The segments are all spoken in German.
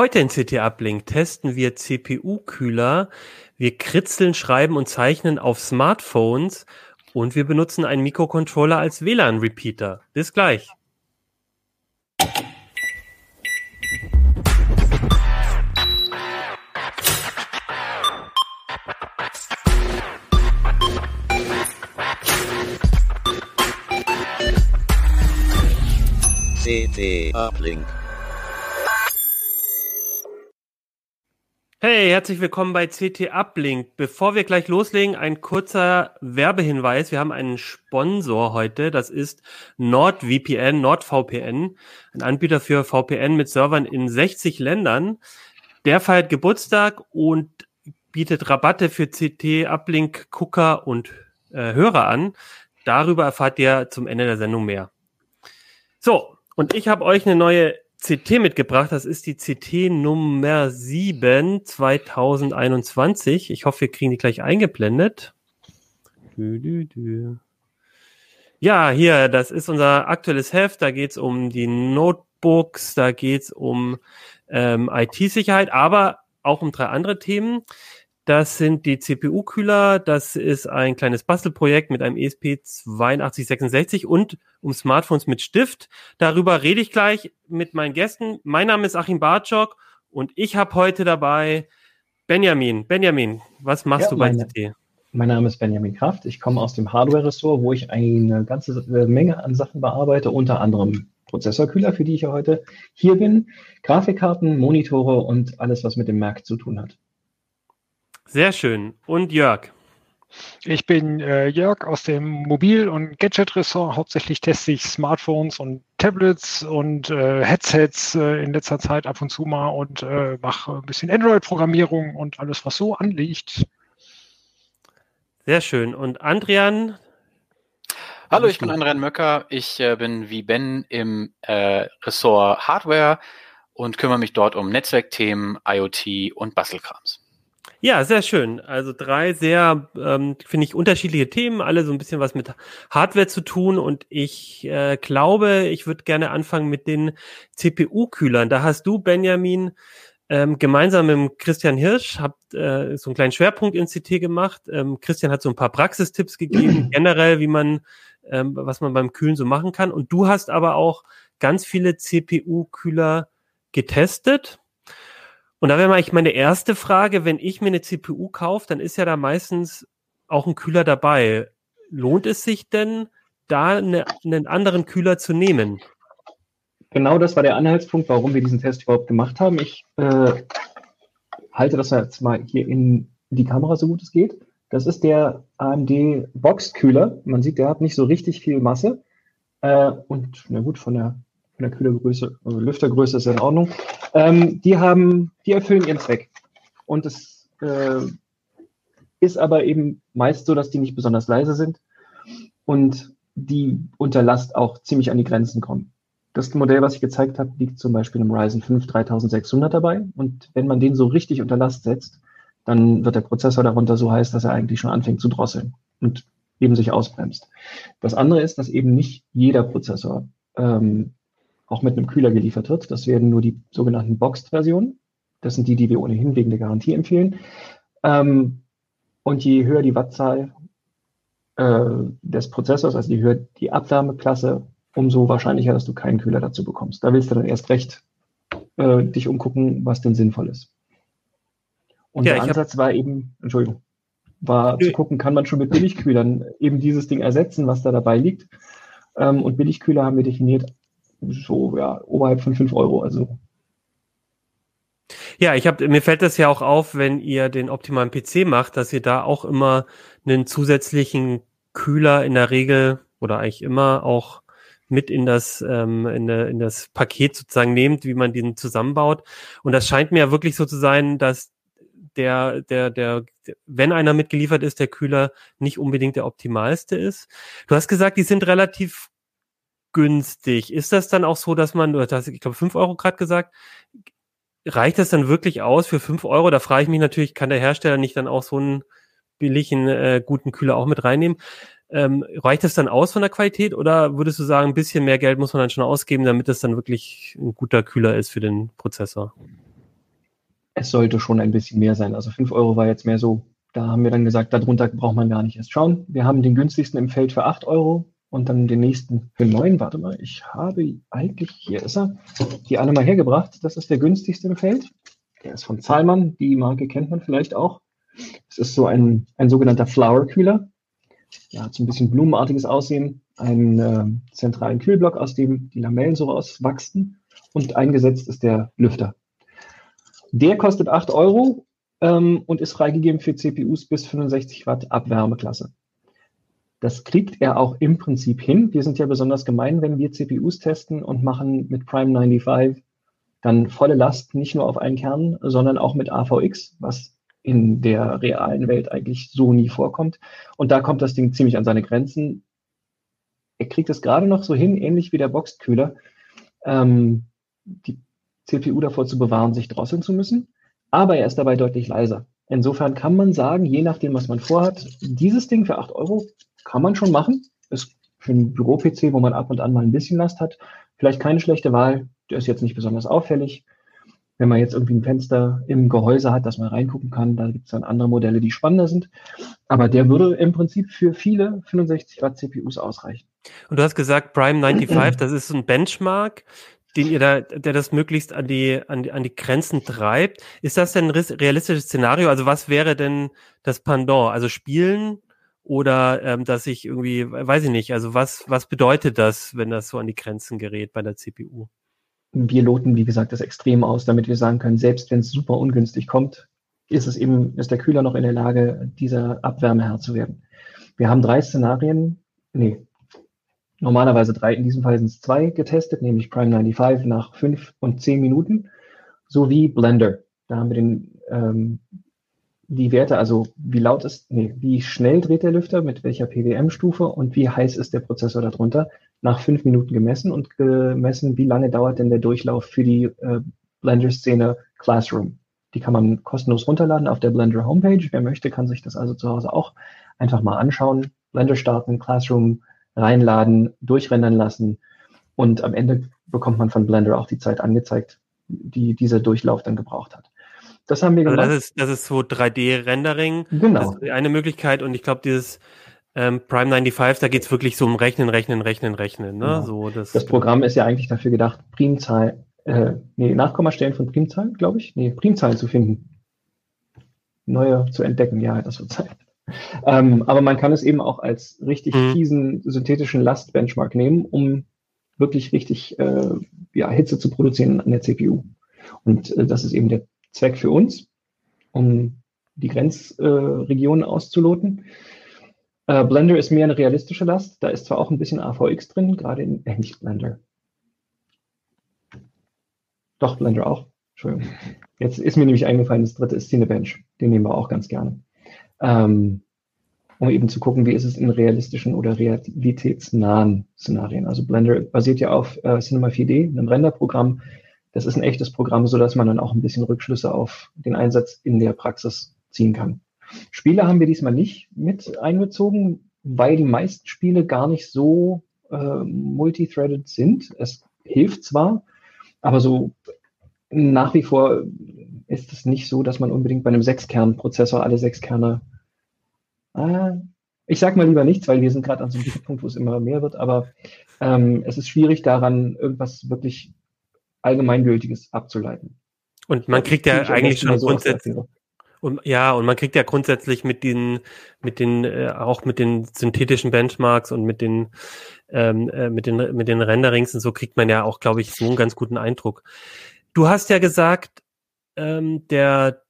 Heute in CT Uplink testen wir CPU-Kühler, wir kritzeln, schreiben und zeichnen auf Smartphones und wir benutzen einen Mikrocontroller als WLAN-Repeater. Bis gleich. CT Uplink. Hey, herzlich willkommen bei CT Uplink. Bevor wir gleich loslegen, ein kurzer Werbehinweis. Wir haben einen Sponsor heute. Das ist NordVPN, NordVPN, ein Anbieter für VPN mit Servern in 60 Ländern. Der feiert Geburtstag und bietet Rabatte für CT Uplink Gucker und äh, Hörer an. Darüber erfahrt ihr zum Ende der Sendung mehr. So, und ich habe euch eine neue CT mitgebracht. Das ist die CT Nummer 7 2021. Ich hoffe, wir kriegen die gleich eingeblendet. Ja, hier, das ist unser aktuelles Heft. Da geht es um die Notebooks, da geht es um ähm, IT-Sicherheit, aber auch um drei andere Themen. Das sind die CPU-Kühler. Das ist ein kleines Bastelprojekt mit einem ESP8266 und um Smartphones mit Stift. Darüber rede ich gleich mit meinen Gästen. Mein Name ist Achim Bartschok und ich habe heute dabei Benjamin. Benjamin, was machst ja, du bei CT? Mein Name ist Benjamin Kraft. Ich komme aus dem Hardware-Ressort, wo ich eine ganze äh, Menge an Sachen bearbeite, unter anderem Prozessorkühler, für die ich ja heute hier bin, Grafikkarten, Monitore und alles, was mit dem Markt zu tun hat. Sehr schön. Und Jörg? Ich bin äh, Jörg aus dem Mobil- und Gadget-Ressort. Hauptsächlich teste ich Smartphones und Tablets und äh, Headsets äh, in letzter Zeit ab und zu mal und äh, mache ein bisschen Android-Programmierung und alles, was so anliegt. Sehr schön. Und Andrian? Hallo, ich bin Andrian Möcker. Ich äh, bin wie Ben im äh, Ressort Hardware und kümmere mich dort um Netzwerkthemen, IoT und Bastelkrams. Ja, sehr schön. Also drei sehr, ähm, finde ich, unterschiedliche Themen, alle so ein bisschen was mit Hardware zu tun. Und ich äh, glaube, ich würde gerne anfangen mit den CPU-Kühlern. Da hast du, Benjamin, ähm, gemeinsam mit Christian Hirsch, habt äh, so einen kleinen Schwerpunkt in CT gemacht. Ähm, Christian hat so ein paar Praxistipps gegeben, generell, wie man, ähm, was man beim Kühlen so machen kann. Und du hast aber auch ganz viele CPU-Kühler getestet und da wäre mal ich meine erste Frage, wenn ich mir eine CPU kaufe, dann ist ja da meistens auch ein Kühler dabei. Lohnt es sich denn, da eine, einen anderen Kühler zu nehmen? Genau das war der Anhaltspunkt, warum wir diesen Test überhaupt gemacht haben. Ich äh, halte das jetzt mal hier in die Kamera, so gut es geht. Das ist der AMD Box-Kühler. Man sieht, der hat nicht so richtig viel Masse. Äh, und na gut, von der von der Kühlergröße, also Lüftergröße ist ja in Ordnung. Ähm, die haben, die erfüllen ihren Zweck. Und es äh, ist aber eben meist so, dass die nicht besonders leise sind und die unter Last auch ziemlich an die Grenzen kommen. Das Modell, was ich gezeigt habe, liegt zum Beispiel im Ryzen 5 3600 dabei. Und wenn man den so richtig unter Last setzt, dann wird der Prozessor darunter so heiß, dass er eigentlich schon anfängt zu drosseln und eben sich ausbremst. Das andere ist, dass eben nicht jeder Prozessor ähm, auch mit einem Kühler geliefert wird. Das werden nur die sogenannten Boxed-Versionen. Das sind die, die wir ohnehin wegen der Garantie empfehlen. Ähm, und je höher die Wattzahl äh, des Prozessors, also je höher die Abwärmeklasse, umso wahrscheinlicher, dass du keinen Kühler dazu bekommst. Da willst du dann erst recht äh, dich umgucken, was denn sinnvoll ist. Und ja, der Ansatz war eben, Entschuldigung, war okay. zu gucken, kann man schon mit Billigkühlern eben dieses Ding ersetzen, was da dabei liegt. Ähm, und Billigkühler haben wir definiert so ja oberhalb von fünf Euro. Also ja, ich habe mir fällt das ja auch auf, wenn ihr den optimalen PC macht, dass ihr da auch immer einen zusätzlichen Kühler in der Regel oder eigentlich immer auch mit in das ähm, in, der, in das Paket sozusagen nehmt, wie man den zusammenbaut. Und das scheint mir ja wirklich so zu sein, dass der, der, der, wenn einer mitgeliefert ist, der Kühler nicht unbedingt der optimalste ist. Du hast gesagt, die sind relativ günstig. Ist das dann auch so, dass man, du hast, ich glaube, fünf Euro gerade gesagt, reicht das dann wirklich aus für fünf Euro? Da frage ich mich natürlich, kann der Hersteller nicht dann auch so einen billigen, äh, guten Kühler auch mit reinnehmen? Ähm, reicht das dann aus von der Qualität oder würdest du sagen, ein bisschen mehr Geld muss man dann schon ausgeben, damit das dann wirklich ein guter Kühler ist für den Prozessor? es sollte schon ein bisschen mehr sein. Also 5 Euro war jetzt mehr so, da haben wir dann gesagt, darunter braucht man gar nicht erst schauen. Wir haben den günstigsten im Feld für 8 Euro und dann den nächsten für 9. Warte mal, ich habe eigentlich, hier ist er, die alle mal hergebracht. Das ist der günstigste im Feld. Der ist von Zahlmann, die Marke kennt man vielleicht auch. Es ist so ein, ein sogenannter Flower Kühler. Der hat so ein bisschen blumenartiges Aussehen, einen äh, zentralen Kühlblock, aus dem die Lamellen so rauswachsen und eingesetzt ist der Lüfter. Der kostet 8 Euro ähm, und ist freigegeben für CPUs bis 65 Watt Abwärmeklasse. Das kriegt er auch im Prinzip hin. Wir sind ja besonders gemein, wenn wir CPUs testen und machen mit Prime 95 dann volle Last nicht nur auf einen Kern, sondern auch mit AVX, was in der realen Welt eigentlich so nie vorkommt. Und da kommt das Ding ziemlich an seine Grenzen. Er kriegt es gerade noch so hin, ähnlich wie der Boxkühler, ähm, die CPU davor zu bewahren, sich drosseln zu müssen. Aber er ist dabei deutlich leiser. Insofern kann man sagen, je nachdem, was man vorhat, dieses Ding für 8 Euro kann man schon machen. Ist für einen Büro-PC, wo man ab und an mal ein bisschen Last hat, vielleicht keine schlechte Wahl. Der ist jetzt nicht besonders auffällig. Wenn man jetzt irgendwie ein Fenster im Gehäuse hat, dass man reingucken kann, da gibt es dann andere Modelle, die spannender sind. Aber der würde im Prinzip für viele 65 Watt CPUs ausreichen. Und du hast gesagt, Prime 95, das ist ein Benchmark den ihr da, der das möglichst an die, an die, an die Grenzen treibt. Ist das denn ein realistisches Szenario? Also was wäre denn das Pendant? Also spielen oder ähm, dass ich irgendwie, weiß ich nicht, also was, was bedeutet das, wenn das so an die Grenzen gerät bei der CPU? Wir loten, wie gesagt, das extrem aus, damit wir sagen können, selbst wenn es super ungünstig kommt, ist es eben, ist der Kühler noch in der Lage, dieser Abwärme Herr zu werden. Wir haben drei Szenarien, nee, normalerweise drei, in diesem Fall sind es zwei getestet, nämlich Prime 95 nach fünf und zehn Minuten, sowie Blender. Da haben wir den, ähm, die Werte, also wie laut ist, nee, wie schnell dreht der Lüfter, mit welcher PWM-Stufe und wie heiß ist der Prozessor darunter, nach fünf Minuten gemessen und gemessen, wie lange dauert denn der Durchlauf für die äh, Blender-Szene Classroom. Die kann man kostenlos runterladen auf der Blender Homepage. Wer möchte, kann sich das also zu Hause auch einfach mal anschauen. Blender starten, Classroom reinladen, durchrendern lassen und am Ende bekommt man von Blender auch die Zeit angezeigt, die dieser Durchlauf dann gebraucht hat. Das haben wir also gemacht. Das ist, das ist so 3D-Rendering. Genau. Das ist eine Möglichkeit und ich glaube, dieses ähm, Prime 95, da geht es wirklich so um Rechnen, Rechnen, Rechnen, Rechnen. Ne? Genau. So, das, das Programm ist ja eigentlich dafür gedacht, Primzahl, äh, nee, Nachkommastellen von Primzahlen, glaube ich. Nee, Primzahlen zu finden. Neue zu entdecken, ja, das wird Zeit. Ähm, aber man kann es eben auch als richtig mhm. fiesen synthetischen Last-Benchmark nehmen, um wirklich richtig äh, ja, Hitze zu produzieren an der CPU. Und äh, das ist eben der Zweck für uns, um die Grenzregionen äh, auszuloten. Äh, Blender ist mehr eine realistische Last. Da ist zwar auch ein bisschen AVX drin, gerade in, äh, nicht Blender. Doch, Blender auch. Entschuldigung. Jetzt ist mir nämlich eingefallen, das dritte ist Cinebench. Den nehmen wir auch ganz gerne ähm, um eben zu gucken, wie ist es in realistischen oder realitätsnahen Szenarien. Also Blender basiert ja auf äh, Cinema 4D, einem Renderprogramm. Das ist ein echtes Programm, so dass man dann auch ein bisschen Rückschlüsse auf den Einsatz in der Praxis ziehen kann. Spiele haben wir diesmal nicht mit einbezogen, weil die meisten Spiele gar nicht so äh, multithreaded sind. Es hilft zwar, aber so nach wie vor ist es nicht so, dass man unbedingt bei einem Sechskernprozessor alle sechs Kerne äh, ich sage mal lieber nichts, weil wir sind gerade an so einem Punkt, wo es immer mehr wird, aber ähm, es ist schwierig daran, irgendwas wirklich Allgemeingültiges abzuleiten. Und man kriegt ja eigentlich schon grundsätzlich, und ja, und man kriegt ja grundsätzlich mit den, mit den, äh, auch mit den synthetischen Benchmarks und mit den, ähm, äh, mit den, mit den Renderings und so kriegt man ja auch, glaube ich, so einen ganz guten Eindruck. Du hast ja gesagt, ähm, der,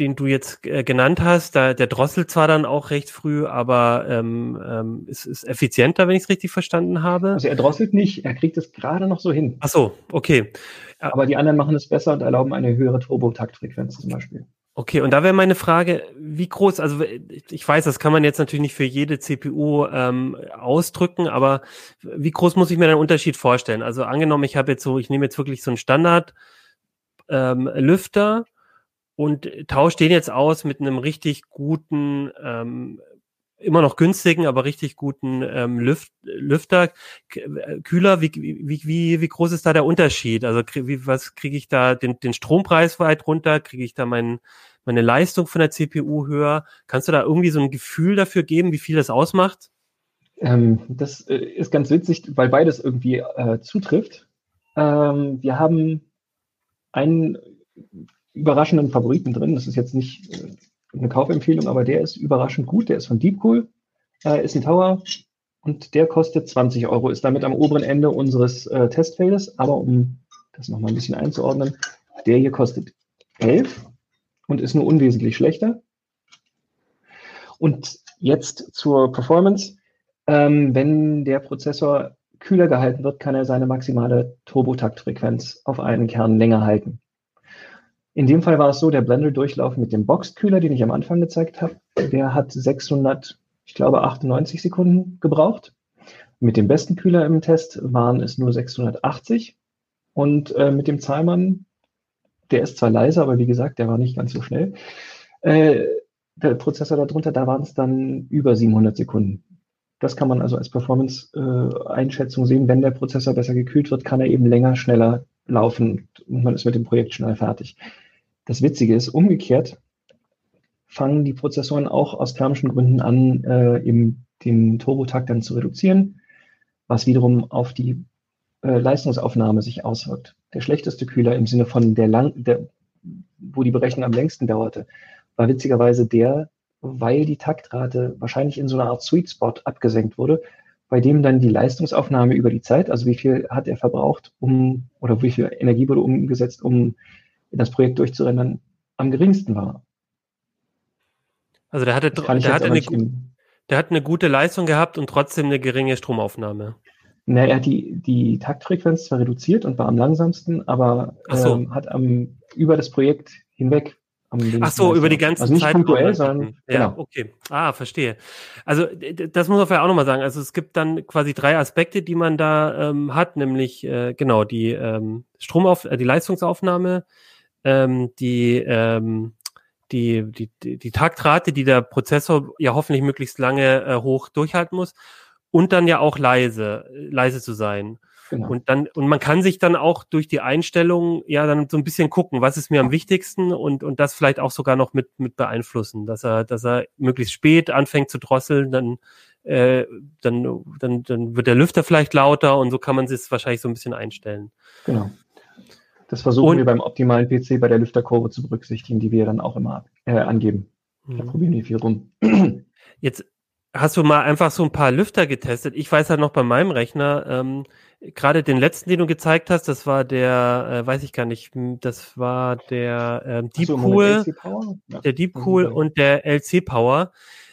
den du jetzt äh, genannt hast, da, der drosselt zwar dann auch recht früh, aber ähm, ähm, ist, ist effizienter, wenn ich es richtig verstanden habe. Also er drosselt nicht, er kriegt es gerade noch so hin. Ach so, okay. Aber die anderen machen es besser und erlauben eine höhere Turbo-Taktfrequenz zum Beispiel. Okay, und da wäre meine Frage, wie groß, also ich weiß, das kann man jetzt natürlich nicht für jede CPU ähm, ausdrücken, aber wie groß muss ich mir den Unterschied vorstellen? Also angenommen, ich habe jetzt so, ich nehme jetzt wirklich so einen Standard ähm, Lüfter und tausche den jetzt aus mit einem richtig guten ähm, immer noch günstigen, aber richtig guten ähm, Lüft, Lüfter, äh, Kühler. Wie, wie, wie, wie groß ist da der Unterschied? Also wie, was kriege ich da den, den Strompreis weit runter? Kriege ich da mein, meine Leistung von der CPU höher? Kannst du da irgendwie so ein Gefühl dafür geben, wie viel das ausmacht? Ähm, das äh, ist ganz witzig, weil beides irgendwie äh, zutrifft. Ähm, wir haben einen überraschenden Favoriten drin. Das ist jetzt nicht äh, eine Kaufempfehlung, aber der ist überraschend gut. Der ist von Deepcool, äh, ist ein Tower und der kostet 20 Euro, ist damit am oberen Ende unseres äh, Testfeldes. Aber um das nochmal ein bisschen einzuordnen, der hier kostet 11 und ist nur unwesentlich schlechter. Und jetzt zur Performance. Ähm, wenn der Prozessor kühler gehalten wird, kann er seine maximale Turbotaktfrequenz auf einen Kern länger halten. In dem Fall war es so, der Blender-Durchlauf mit dem Boxkühler, den ich am Anfang gezeigt habe, der hat 600, ich glaube 98 Sekunden gebraucht. Mit dem besten Kühler im Test waren es nur 680. Und äh, mit dem Zahlmann, der ist zwar leiser, aber wie gesagt, der war nicht ganz so schnell. Äh, der Prozessor darunter, da waren es dann über 700 Sekunden. Das kann man also als Performance-Einschätzung äh, sehen. Wenn der Prozessor besser gekühlt wird, kann er eben länger, schneller laufen und man ist mit dem Projekt schnell fertig. Das Witzige ist, umgekehrt fangen die Prozessoren auch aus thermischen Gründen an, äh, eben den Turbotakt dann zu reduzieren, was wiederum auf die äh, Leistungsaufnahme sich auswirkt. Der schlechteste Kühler im Sinne von der lang, der, wo die Berechnung am längsten dauerte, war witzigerweise der, weil die Taktrate wahrscheinlich in so einer Art Sweet Spot abgesenkt wurde, bei dem dann die Leistungsaufnahme über die Zeit, also wie viel hat er verbraucht, um oder wie viel Energie wurde umgesetzt, um das Projekt durchzurennen, am geringsten war. Also der hatte, der hatte, eine, der hat eine gute Leistung gehabt und trotzdem eine geringe Stromaufnahme. Na, er hat die, die Taktfrequenz zwar reduziert und war am langsamsten, aber so. ähm, hat am, über das Projekt hinweg Ach so, über die ganze also nicht Zeit. punktuell, sondern ja, genau. okay. Ah, verstehe. Also das muss man vielleicht auch nochmal sagen. Also es gibt dann quasi drei Aspekte, die man da ähm, hat, nämlich äh, genau die ähm, Stromauf, äh, die Leistungsaufnahme, ähm, die ähm, die, die, die, die Taktrate, die der Prozessor ja hoffentlich möglichst lange äh, hoch durchhalten muss und dann ja auch leise, leise zu sein. Genau. Und dann, und man kann sich dann auch durch die Einstellung ja dann so ein bisschen gucken, was ist mir am wichtigsten und, und das vielleicht auch sogar noch mit, mit beeinflussen, dass er, dass er möglichst spät anfängt zu drosseln, dann, äh, dann, dann, dann wird der Lüfter vielleicht lauter und so kann man sich wahrscheinlich so ein bisschen einstellen. Genau. Das versuchen und, wir beim optimalen PC bei der Lüfterkurve zu berücksichtigen, die wir dann auch immer äh, angeben. Da mhm. probieren wir viel rum. Jetzt hast du mal einfach so ein paar Lüfter getestet. Ich weiß halt noch bei meinem Rechner, ähm, gerade den letzten, den du gezeigt hast, das war der, äh, weiß ich gar nicht, das war der ähm, Deep so, ja. der Deep Cool mhm. und der LC Power.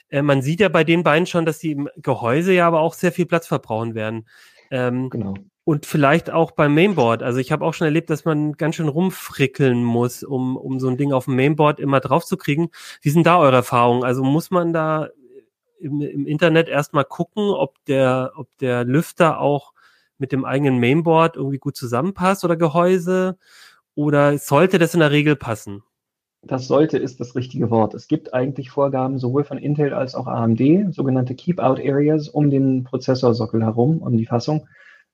Äh, man sieht ja bei den beiden schon, dass die im Gehäuse ja aber auch sehr viel Platz verbrauchen werden. Ähm, genau. Und vielleicht auch beim Mainboard. Also ich habe auch schon erlebt, dass man ganz schön rumfrickeln muss, um, um so ein Ding auf dem Mainboard immer drauf zu kriegen. Wie sind da eure Erfahrungen? Also muss man da im, im Internet erstmal gucken, ob der, ob der Lüfter auch mit dem eigenen Mainboard irgendwie gut zusammenpasst oder Gehäuse? Oder sollte das in der Regel passen? Das sollte ist das richtige Wort. Es gibt eigentlich Vorgaben sowohl von Intel als auch AMD, sogenannte Keep-Out-Areas um den Prozessorsockel herum, um die Fassung,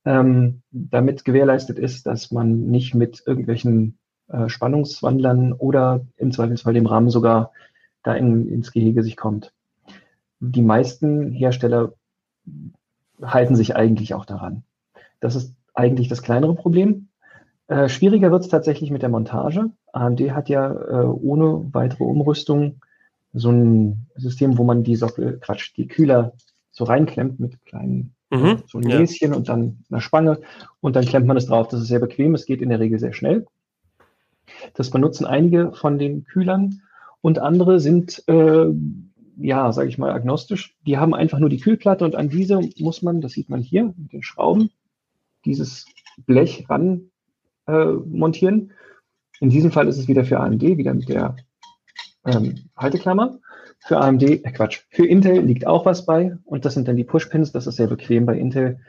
ähm, damit gewährleistet ist, dass man nicht mit irgendwelchen äh, Spannungswandlern oder im Zweifelsfall dem Rahmen sogar da in, ins Gehege sich kommt. Die meisten Hersteller halten sich eigentlich auch daran. Das ist eigentlich das kleinere Problem. Äh, schwieriger wird es tatsächlich mit der Montage. AMD hat ja äh, ohne weitere Umrüstung so ein System, wo man die Sockel, Quatsch, die Kühler so reinklemmt mit kleinen, mhm, so ein Näschen ja. und dann einer Spange und dann klemmt man es drauf. Das ist sehr bequem, es geht in der Regel sehr schnell. Das benutzen einige von den Kühlern und andere sind, äh, ja, sage ich mal, agnostisch. Die haben einfach nur die Kühlplatte und an diese muss man, das sieht man hier mit den Schrauben, dieses Blech ran äh, montieren. In diesem Fall ist es wieder für AMD, wieder mit der ähm, Halteklammer. Für AMD, äh Quatsch, für Intel liegt auch was bei und das sind dann die Pushpins, das ist sehr bequem bei Intel.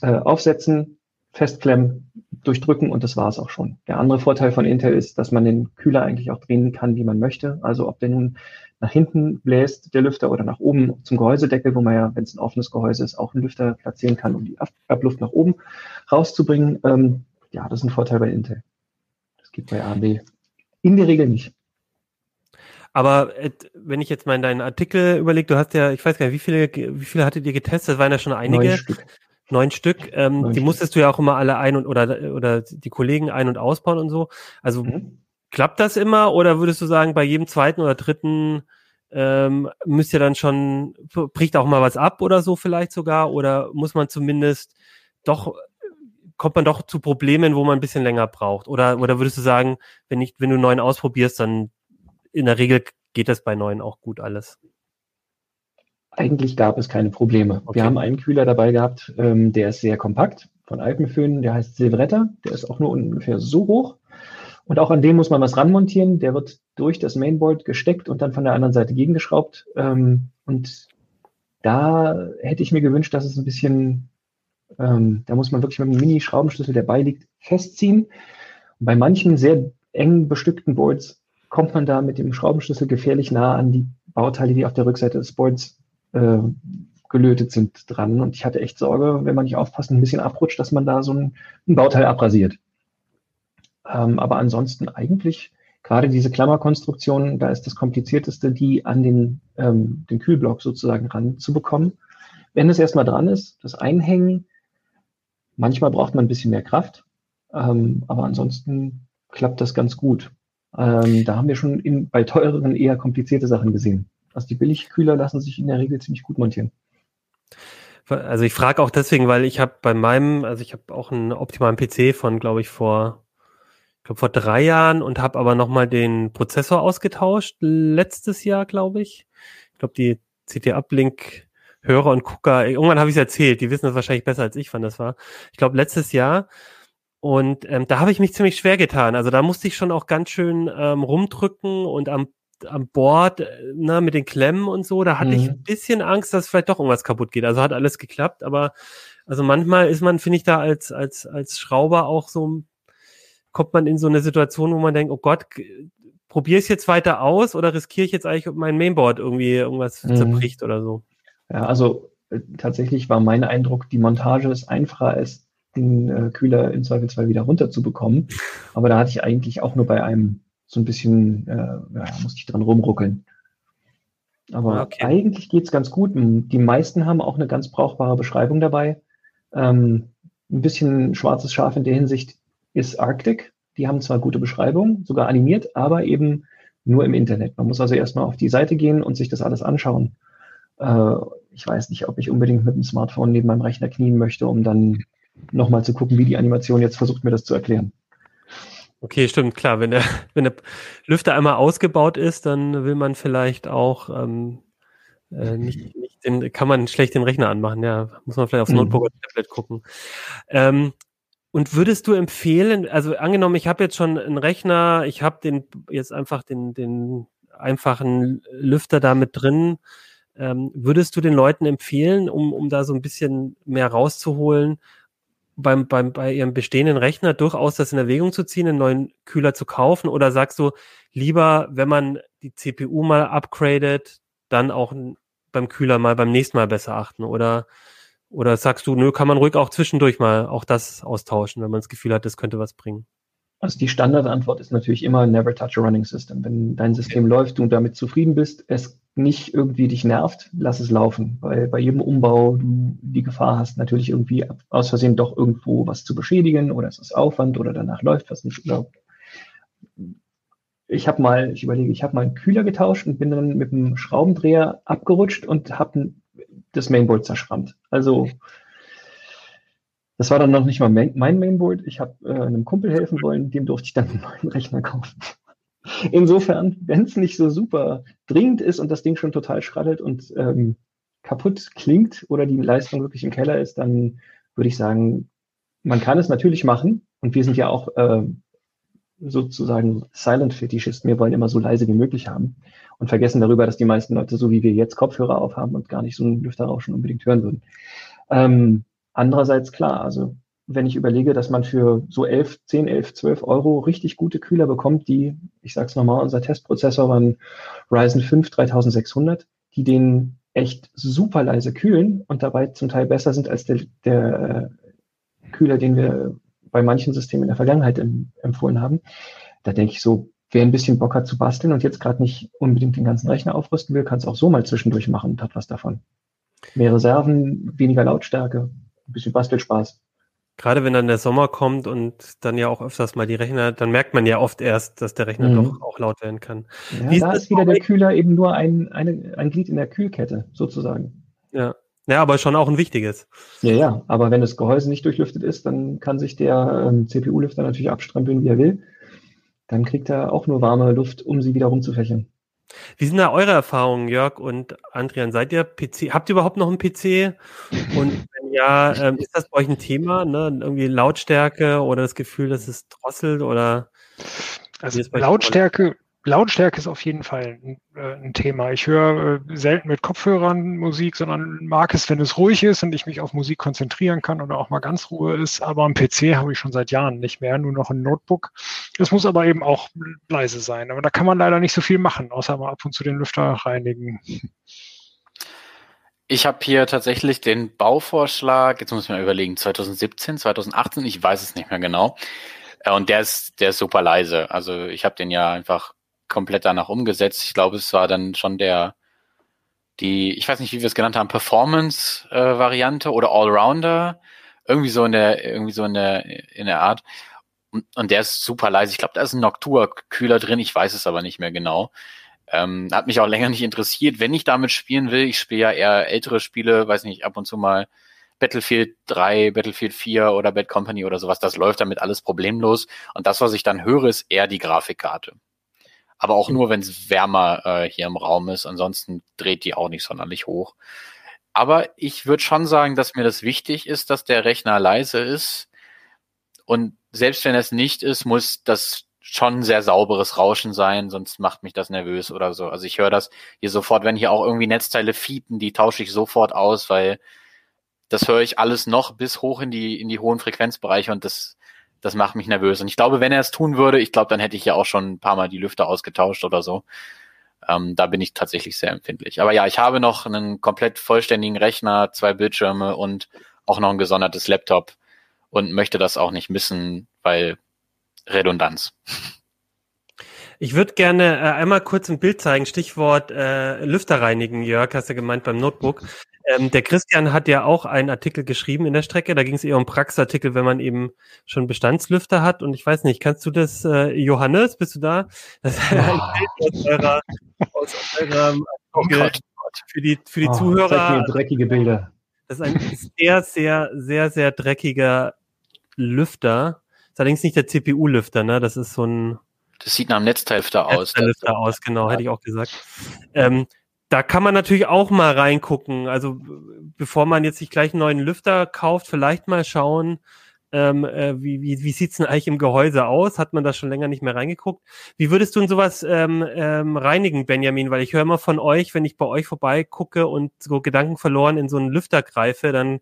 Äh, aufsetzen, festklemmen, durchdrücken und das war es auch schon. Der andere Vorteil von Intel ist, dass man den Kühler eigentlich auch drehen kann, wie man möchte. Also ob der nun nach hinten bläst, der Lüfter, oder nach oben zum Gehäusedeckel, wo man ja, wenn es ein offenes Gehäuse ist, auch einen Lüfter platzieren kann, um die Abluft nach oben rauszubringen. Ähm, ja, das ist ein Vorteil bei Intel. Das geht bei AMD in der Regel nicht. Aber äh, wenn ich jetzt mal in deinen Artikel überlege, du hast ja, ich weiß gar nicht, wie viele, wie viele hattet ihr getestet? Das waren ja schon einige. Neun Stück. Neun Stück. Ähm, Neun die Stück. musstest du ja auch immer alle ein und oder oder die Kollegen ein- und ausbauen und so. Also mhm. klappt das immer oder würdest du sagen, bei jedem zweiten oder dritten ähm, müsst ihr dann schon, bricht auch mal was ab oder so vielleicht sogar? Oder muss man zumindest doch, kommt man doch zu Problemen, wo man ein bisschen länger braucht? Oder, oder würdest du sagen, wenn ich, wenn du neuen ausprobierst, dann in der Regel geht das bei neuen auch gut alles? Eigentlich gab es keine Probleme. Okay. Wir haben einen Kühler dabei gehabt, ähm, der ist sehr kompakt von Alpenföhn, der heißt Silvretta, der ist auch nur ungefähr so hoch. Und auch an dem muss man was ranmontieren. Der wird durch das Mainboard gesteckt und dann von der anderen Seite gegengeschraubt. Ähm, und da hätte ich mir gewünscht, dass es ein bisschen, ähm, da muss man wirklich mit einem Mini-Schraubenschlüssel, der beiliegt, festziehen. Und bei manchen sehr eng bestückten Boards kommt man da mit dem Schraubenschlüssel gefährlich nah an die Bauteile, die auf der Rückseite des Boards äh, gelötet sind, dran. Und ich hatte echt Sorge, wenn man nicht aufpasst, ein bisschen abrutscht, dass man da so ein, ein Bauteil abrasiert. Ähm, aber ansonsten eigentlich gerade diese Klammerkonstruktion, da ist das komplizierteste, die an den, ähm, den Kühlblock sozusagen ranzubekommen. Wenn es erstmal dran ist, das Einhängen, manchmal braucht man ein bisschen mehr Kraft, ähm, aber ansonsten klappt das ganz gut. Ähm, da haben wir schon in, bei teureren eher komplizierte Sachen gesehen. Also die Billigkühler lassen sich in der Regel ziemlich gut montieren. Also ich frage auch deswegen, weil ich habe bei meinem, also ich habe auch einen optimalen PC von, glaube ich, vor, ich glaube vor drei Jahren und habe aber nochmal den Prozessor ausgetauscht letztes Jahr, glaube ich. Ich glaube die CT-Uplink Hörer und Gucker, irgendwann habe ich es erzählt, die wissen das wahrscheinlich besser als ich, wann das war. Ich glaube letztes Jahr und ähm, da habe ich mich ziemlich schwer getan. Also da musste ich schon auch ganz schön ähm, rumdrücken und am, am Board äh, ne, mit den Klemmen und so. Da hatte mhm. ich ein bisschen Angst, dass vielleicht doch irgendwas kaputt geht. Also hat alles geklappt, aber also manchmal ist man, finde ich, da als, als, als Schrauber auch so, kommt man in so eine Situation, wo man denkt, oh Gott, probiere ich jetzt weiter aus oder riskiere ich jetzt eigentlich, ob mein Mainboard irgendwie irgendwas mhm. zerbricht oder so? Ja, also äh, tatsächlich war mein Eindruck, die Montage ist einfacher als den äh, Kühler im Zweifelsfall wieder runterzubekommen. Aber da hatte ich eigentlich auch nur bei einem so ein bisschen, äh, ja, musste ich dran rumruckeln. Aber okay. eigentlich geht's ganz gut. Die meisten haben auch eine ganz brauchbare Beschreibung dabei. Ähm, ein bisschen schwarzes Schaf in der Hinsicht ist Arctic. Die haben zwar gute Beschreibungen, sogar animiert, aber eben nur im Internet. Man muss also erstmal auf die Seite gehen und sich das alles anschauen. Äh, ich weiß nicht, ob ich unbedingt mit dem Smartphone neben meinem Rechner knien möchte, um dann nochmal zu gucken, wie die Animation jetzt versucht, mir das zu erklären. Okay, stimmt, klar. Wenn der, wenn der Lüfter einmal ausgebaut ist, dann will man vielleicht auch ähm, äh, nicht, nicht den, kann man schlecht den Rechner anmachen. Ja, muss man vielleicht aufs mhm. Notebook oder Tablet gucken. Ähm, und würdest du empfehlen, also angenommen, ich habe jetzt schon einen Rechner, ich habe den jetzt einfach den, den einfachen Lüfter da mit drin, ähm, würdest du den Leuten empfehlen, um, um da so ein bisschen mehr rauszuholen, beim, beim, bei Ihrem bestehenden Rechner durchaus das in Erwägung zu ziehen, einen neuen Kühler zu kaufen? Oder sagst du, lieber, wenn man die CPU mal upgradet, dann auch beim Kühler mal beim nächsten Mal besser achten? Oder, oder sagst du, nö, kann man ruhig auch zwischendurch mal auch das austauschen, wenn man das Gefühl hat, das könnte was bringen? Also die Standardantwort ist natürlich immer never touch a running system. Wenn dein System läuft und damit zufrieden bist, es nicht irgendwie dich nervt, lass es laufen. Weil bei jedem Umbau du die Gefahr hast, natürlich irgendwie aus Versehen doch irgendwo was zu beschädigen oder es ist Aufwand oder danach läuft was nicht. Ich habe mal, ich überlege, ich habe mal einen Kühler getauscht und bin dann mit einem Schraubendreher abgerutscht und habe das Mainboard zerschrammt. Also das war dann noch nicht mal mein Mainboard. Ich habe äh, einem Kumpel helfen wollen, dem durfte ich dann einen neuen Rechner kaufen. Insofern, wenn es nicht so super dringend ist und das Ding schon total schraddelt und ähm, kaputt klingt oder die Leistung wirklich im Keller ist, dann würde ich sagen, man kann es natürlich machen. Und wir sind ja auch äh, sozusagen Silent Fetischisten. Wir wollen immer so leise wie möglich haben und vergessen darüber, dass die meisten Leute, so wie wir jetzt, Kopfhörer aufhaben und gar nicht so einen Lüfterrauschen unbedingt hören würden. Ähm, andererseits klar, also wenn ich überlege, dass man für so 11, 10, 11, 12 Euro richtig gute Kühler bekommt, die, ich sag's nochmal, unser Testprozessor war ein Ryzen 5 3600, die den echt super leise kühlen und dabei zum Teil besser sind als der, der äh, Kühler, den wir bei manchen Systemen in der Vergangenheit im, empfohlen haben. Da denke ich so, wer ein bisschen Bock hat zu basteln und jetzt gerade nicht unbedingt den ganzen Rechner aufrüsten will, kann es auch so mal zwischendurch machen und hat was davon. Mehr Reserven, weniger Lautstärke, ein bisschen Bastelspaß. Gerade wenn dann der Sommer kommt und dann ja auch öfters mal die Rechner, dann merkt man ja oft erst, dass der Rechner mhm. doch auch laut werden kann. Ja, Wie da ist, ist wieder der Kühler eben nur ein, eine, ein Glied in der Kühlkette, sozusagen. Ja. Ja, aber schon auch ein wichtiges. Ja, ja, aber wenn das Gehäuse nicht durchlüftet ist, dann kann sich der ähm, CPU-Lüfter natürlich abstrampeln, wie er will. Dann kriegt er auch nur warme Luft, um sie wieder rumzufächern. Wie sind da eure Erfahrungen, Jörg und Adrian? Seid ihr PC? Habt ihr überhaupt noch einen PC? Und wenn ja, ähm, ist das bei euch ein Thema? Ne? Irgendwie Lautstärke oder das Gefühl, dass es drosselt oder? Also Lautstärke, Lautstärke ist auf jeden Fall ein, äh, ein Thema. Ich höre äh, selten mit Kopfhörern Musik, sondern mag es, wenn es ruhig ist und ich mich auf Musik konzentrieren kann oder auch mal ganz Ruhe ist. Aber am PC habe ich schon seit Jahren nicht mehr, nur noch ein Notebook. Es muss aber eben auch leise sein. Aber da kann man leider nicht so viel machen, außer mal ab und zu den Lüfter reinigen. Ich habe hier tatsächlich den Bauvorschlag, jetzt muss ich mal überlegen, 2017, 2018, ich weiß es nicht mehr genau. Äh, und der ist, der ist super leise. Also ich habe den ja einfach komplett danach umgesetzt. Ich glaube, es war dann schon der, die, ich weiß nicht, wie wir es genannt haben, Performance-Variante äh, oder Allrounder. Irgendwie so in der, irgendwie so in der, in der Art. Und, und der ist super leise. Ich glaube, da ist ein Noctua-Kühler drin. Ich weiß es aber nicht mehr genau. Ähm, hat mich auch länger nicht interessiert. Wenn ich damit spielen will, ich spiele ja eher ältere Spiele, weiß nicht, ab und zu mal Battlefield 3, Battlefield 4 oder Bad Company oder sowas, das läuft damit alles problemlos. Und das, was ich dann höre, ist eher die Grafikkarte. Aber auch nur, wenn es wärmer äh, hier im Raum ist. Ansonsten dreht die auch nicht sonderlich hoch. Aber ich würde schon sagen, dass mir das wichtig ist, dass der Rechner leise ist. Und selbst wenn es nicht ist, muss das schon sehr sauberes Rauschen sein, sonst macht mich das nervös oder so. Also ich höre das hier sofort, wenn hier auch irgendwie Netzteile fiepen, die tausche ich sofort aus, weil das höre ich alles noch bis hoch in die, in die hohen Frequenzbereiche und das das macht mich nervös. Und ich glaube, wenn er es tun würde, ich glaube, dann hätte ich ja auch schon ein paar Mal die Lüfter ausgetauscht oder so. Ähm, da bin ich tatsächlich sehr empfindlich. Aber ja, ich habe noch einen komplett vollständigen Rechner, zwei Bildschirme und auch noch ein gesondertes Laptop und möchte das auch nicht missen, weil Redundanz. Ich würde gerne äh, einmal kurz ein Bild zeigen. Stichwort äh, Lüfter reinigen, Jörg, hast du gemeint beim Notebook. Ähm, der Christian hat ja auch einen Artikel geschrieben in der Strecke. Da ging es eher um Praxisartikel, wenn man eben schon Bestandslüfter hat. Und ich weiß nicht, kannst du das, äh, Johannes, bist du da? Das ist ein Bild aus eurer, aus eurem oh Gott, für die, für die oh, Zuhörer. Dreckige Bilder. Das ist ein sehr, sehr, sehr, sehr dreckiger Lüfter. Das ist allerdings nicht der CPU-Lüfter, ne? Das ist so ein. Das sieht nach einem Netzteilüfter aus. Netzteilüfter aus, genau, hätte ich auch gesagt. Ähm, da kann man natürlich auch mal reingucken. Also bevor man jetzt sich gleich einen neuen Lüfter kauft, vielleicht mal schauen, ähm, äh, wie, wie, wie sieht's denn eigentlich im Gehäuse aus? Hat man da schon länger nicht mehr reingeguckt? Wie würdest du in sowas ähm, ähm, reinigen, Benjamin? Weil ich höre immer von euch, wenn ich bei euch vorbeigucke und so Gedanken verloren in so einen Lüfter greife, dann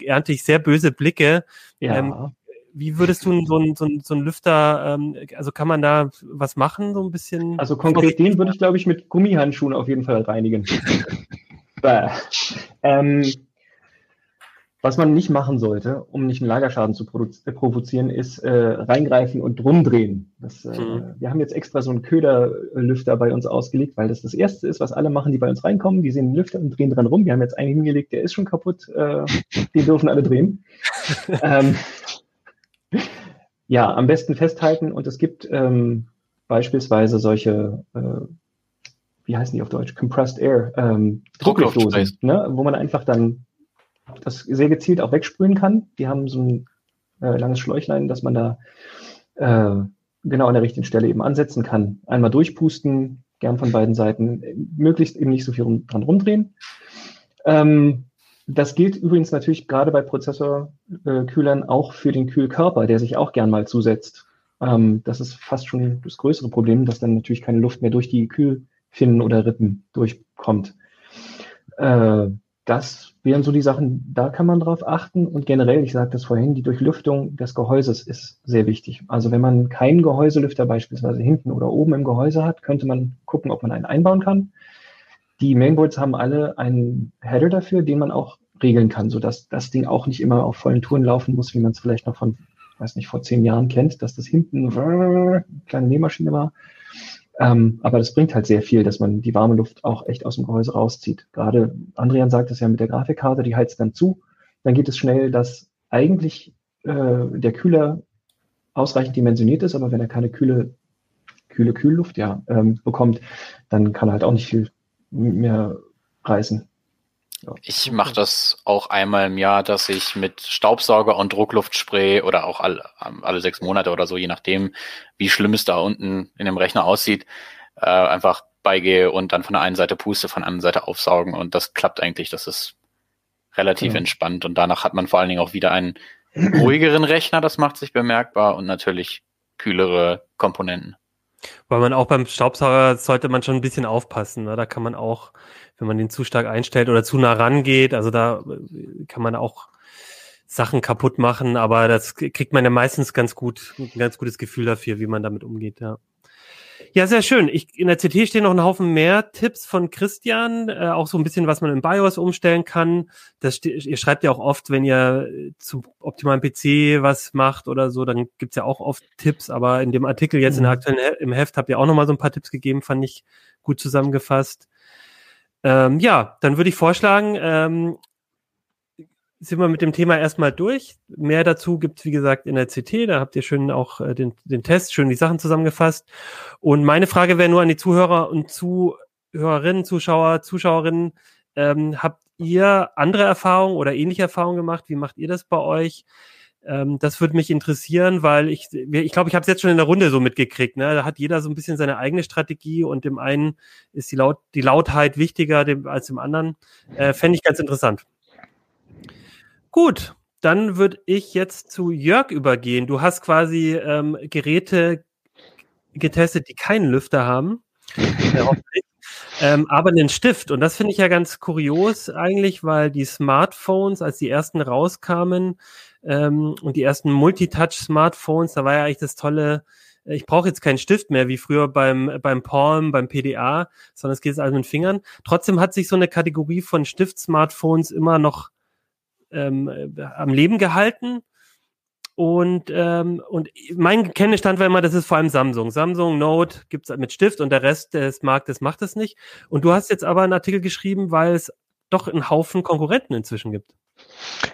ernte ich sehr böse Blicke. Ja. Ähm, wie würdest du so einen so so ein Lüfter, ähm, also kann man da was machen, so ein bisschen? Also konkret den würde ich, glaube ich, mit Gummihandschuhen auf jeden Fall reinigen. ähm, was man nicht machen sollte, um nicht einen Lagerschaden zu äh, provozieren, ist äh, reingreifen und rumdrehen. Das, äh, mhm. Wir haben jetzt extra so einen Köderlüfter bei uns ausgelegt, weil das das Erste ist, was alle machen, die bei uns reinkommen. Die sehen den Lüfter und drehen dran rum. Wir haben jetzt einen hingelegt, der ist schon kaputt. Äh, den dürfen alle drehen. ähm, ja, am besten festhalten und es gibt ähm, beispielsweise solche, äh, wie heißen die auf Deutsch, Compressed Air, ähm, Druckluftdosen, ne, wo man einfach dann das sehr gezielt auch wegsprühen kann. Die haben so ein äh, langes Schläuchlein, dass man da äh, genau an der richtigen Stelle eben ansetzen kann. Einmal durchpusten, gern von beiden Seiten, möglichst eben nicht so viel rum, dran rumdrehen. Ähm, das gilt übrigens natürlich gerade bei Prozessorkühlern auch für den Kühlkörper, der sich auch gern mal zusetzt. Ähm, das ist fast schon das größere Problem, dass dann natürlich keine Luft mehr durch die Kühlfinnen oder Rippen durchkommt. Äh, das wären so die Sachen, da kann man drauf achten. Und generell, ich sagte es vorhin, die Durchlüftung des Gehäuses ist sehr wichtig. Also wenn man keinen Gehäuselüfter beispielsweise hinten oder oben im Gehäuse hat, könnte man gucken, ob man einen einbauen kann. Die Mainboards haben alle einen Header dafür, den man auch regeln kann, sodass das Ding auch nicht immer auf vollen Touren laufen muss, wie man es vielleicht noch von, weiß nicht, vor zehn Jahren kennt, dass das hinten eine kleine Nähmaschine war. Ähm, aber das bringt halt sehr viel, dass man die warme Luft auch echt aus dem Gehäuse rauszieht. Gerade Andrian sagt es ja mit der Grafikkarte, die heizt dann zu. Dann geht es schnell, dass eigentlich äh, der Kühler ausreichend dimensioniert ist, aber wenn er keine kühle, kühle Kühlluft ja, ähm, bekommt, dann kann er halt auch nicht viel mehr reißen. Ja. Ich mache das auch einmal im Jahr, dass ich mit Staubsauger und Druckluftspray oder auch alle, alle sechs Monate oder so, je nachdem, wie schlimm es da unten in dem Rechner aussieht, äh, einfach beigehe und dann von der einen Seite puste, von der anderen Seite aufsaugen. Und das klappt eigentlich. Das ist relativ ja. entspannt. Und danach hat man vor allen Dingen auch wieder einen ruhigeren Rechner. Das macht sich bemerkbar und natürlich kühlere Komponenten. Weil man auch beim Staubsauger sollte man schon ein bisschen aufpassen. Ne? Da kann man auch wenn man den zu stark einstellt oder zu nah rangeht. Also da äh, kann man auch Sachen kaputt machen, aber das kriegt man ja meistens ganz gut, ein ganz gutes Gefühl dafür, wie man damit umgeht, ja. Ja, sehr schön. Ich, in der CT stehen noch ein Haufen mehr Tipps von Christian, äh, auch so ein bisschen, was man im BIOS umstellen kann. Das ihr schreibt ja auch oft, wenn ihr zum optimalen PC was macht oder so, dann gibt's ja auch oft Tipps, aber in dem Artikel jetzt mhm. in der mhm. aktuellen im Heft habt ihr auch noch mal so ein paar Tipps gegeben, fand ich gut zusammengefasst. Ähm, ja, dann würde ich vorschlagen, ähm, sind wir mit dem Thema erstmal durch. Mehr dazu gibt's wie gesagt, in der CT. Da habt ihr schön auch äh, den, den Test, schön die Sachen zusammengefasst. Und meine Frage wäre nur an die Zuhörer und Zuhörerinnen, Zuschauer, Zuschauerinnen. Ähm, habt ihr andere Erfahrungen oder ähnliche Erfahrungen gemacht? Wie macht ihr das bei euch? Ähm, das würde mich interessieren, weil ich, ich glaube, ich habe es jetzt schon in der Runde so mitgekriegt. Ne? Da hat jeder so ein bisschen seine eigene Strategie und dem einen ist die, Laut, die Lautheit wichtiger dem, als dem anderen. Äh, Fände ich ganz interessant. Gut, dann würde ich jetzt zu Jörg übergehen. Du hast quasi ähm, Geräte getestet, die keinen Lüfter haben. Äh, ähm, aber einen Stift. Und das finde ich ja ganz kurios eigentlich, weil die Smartphones, als die ersten rauskamen, ähm, und die ersten Multitouch-Smartphones, da war ja eigentlich das tolle, äh, ich brauche jetzt keinen Stift mehr, wie früher beim, beim Palm, beim PDA, sondern es geht jetzt alles mit Fingern. Trotzdem hat sich so eine Kategorie von Stift-Smartphones immer noch ähm, äh, am Leben gehalten. Und, ähm, und mein Kenntnisstand war immer, das ist vor allem Samsung. Samsung Note gibt's mit Stift und der Rest des Marktes macht es nicht. Und du hast jetzt aber einen Artikel geschrieben, weil es doch einen Haufen Konkurrenten inzwischen gibt.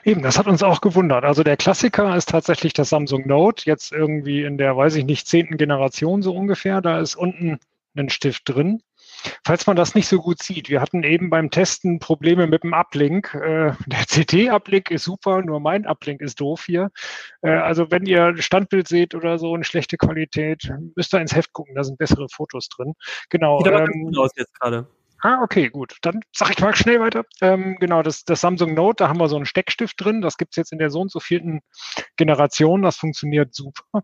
Eben, das hat uns auch gewundert. Also der Klassiker ist tatsächlich das Samsung Note, jetzt irgendwie in der, weiß ich nicht, zehnten Generation so ungefähr. Da ist unten ein Stift drin. Falls man das nicht so gut sieht, wir hatten eben beim Testen Probleme mit dem Uplink. Äh, der CT-Uplink ist super, nur mein Uplink ist doof hier. Äh, also wenn ihr Standbild seht oder so, eine schlechte Qualität, müsst ihr ins Heft gucken, da sind bessere Fotos drin. Genau. Sieht aber ähm, gut aus jetzt gerade. Ah, okay, gut. Dann sage ich mal schnell weiter. Ähm, genau, das, das Samsung Note, da haben wir so einen Steckstift drin. Das gibt's jetzt in der so und so vierten Generation. Das funktioniert super.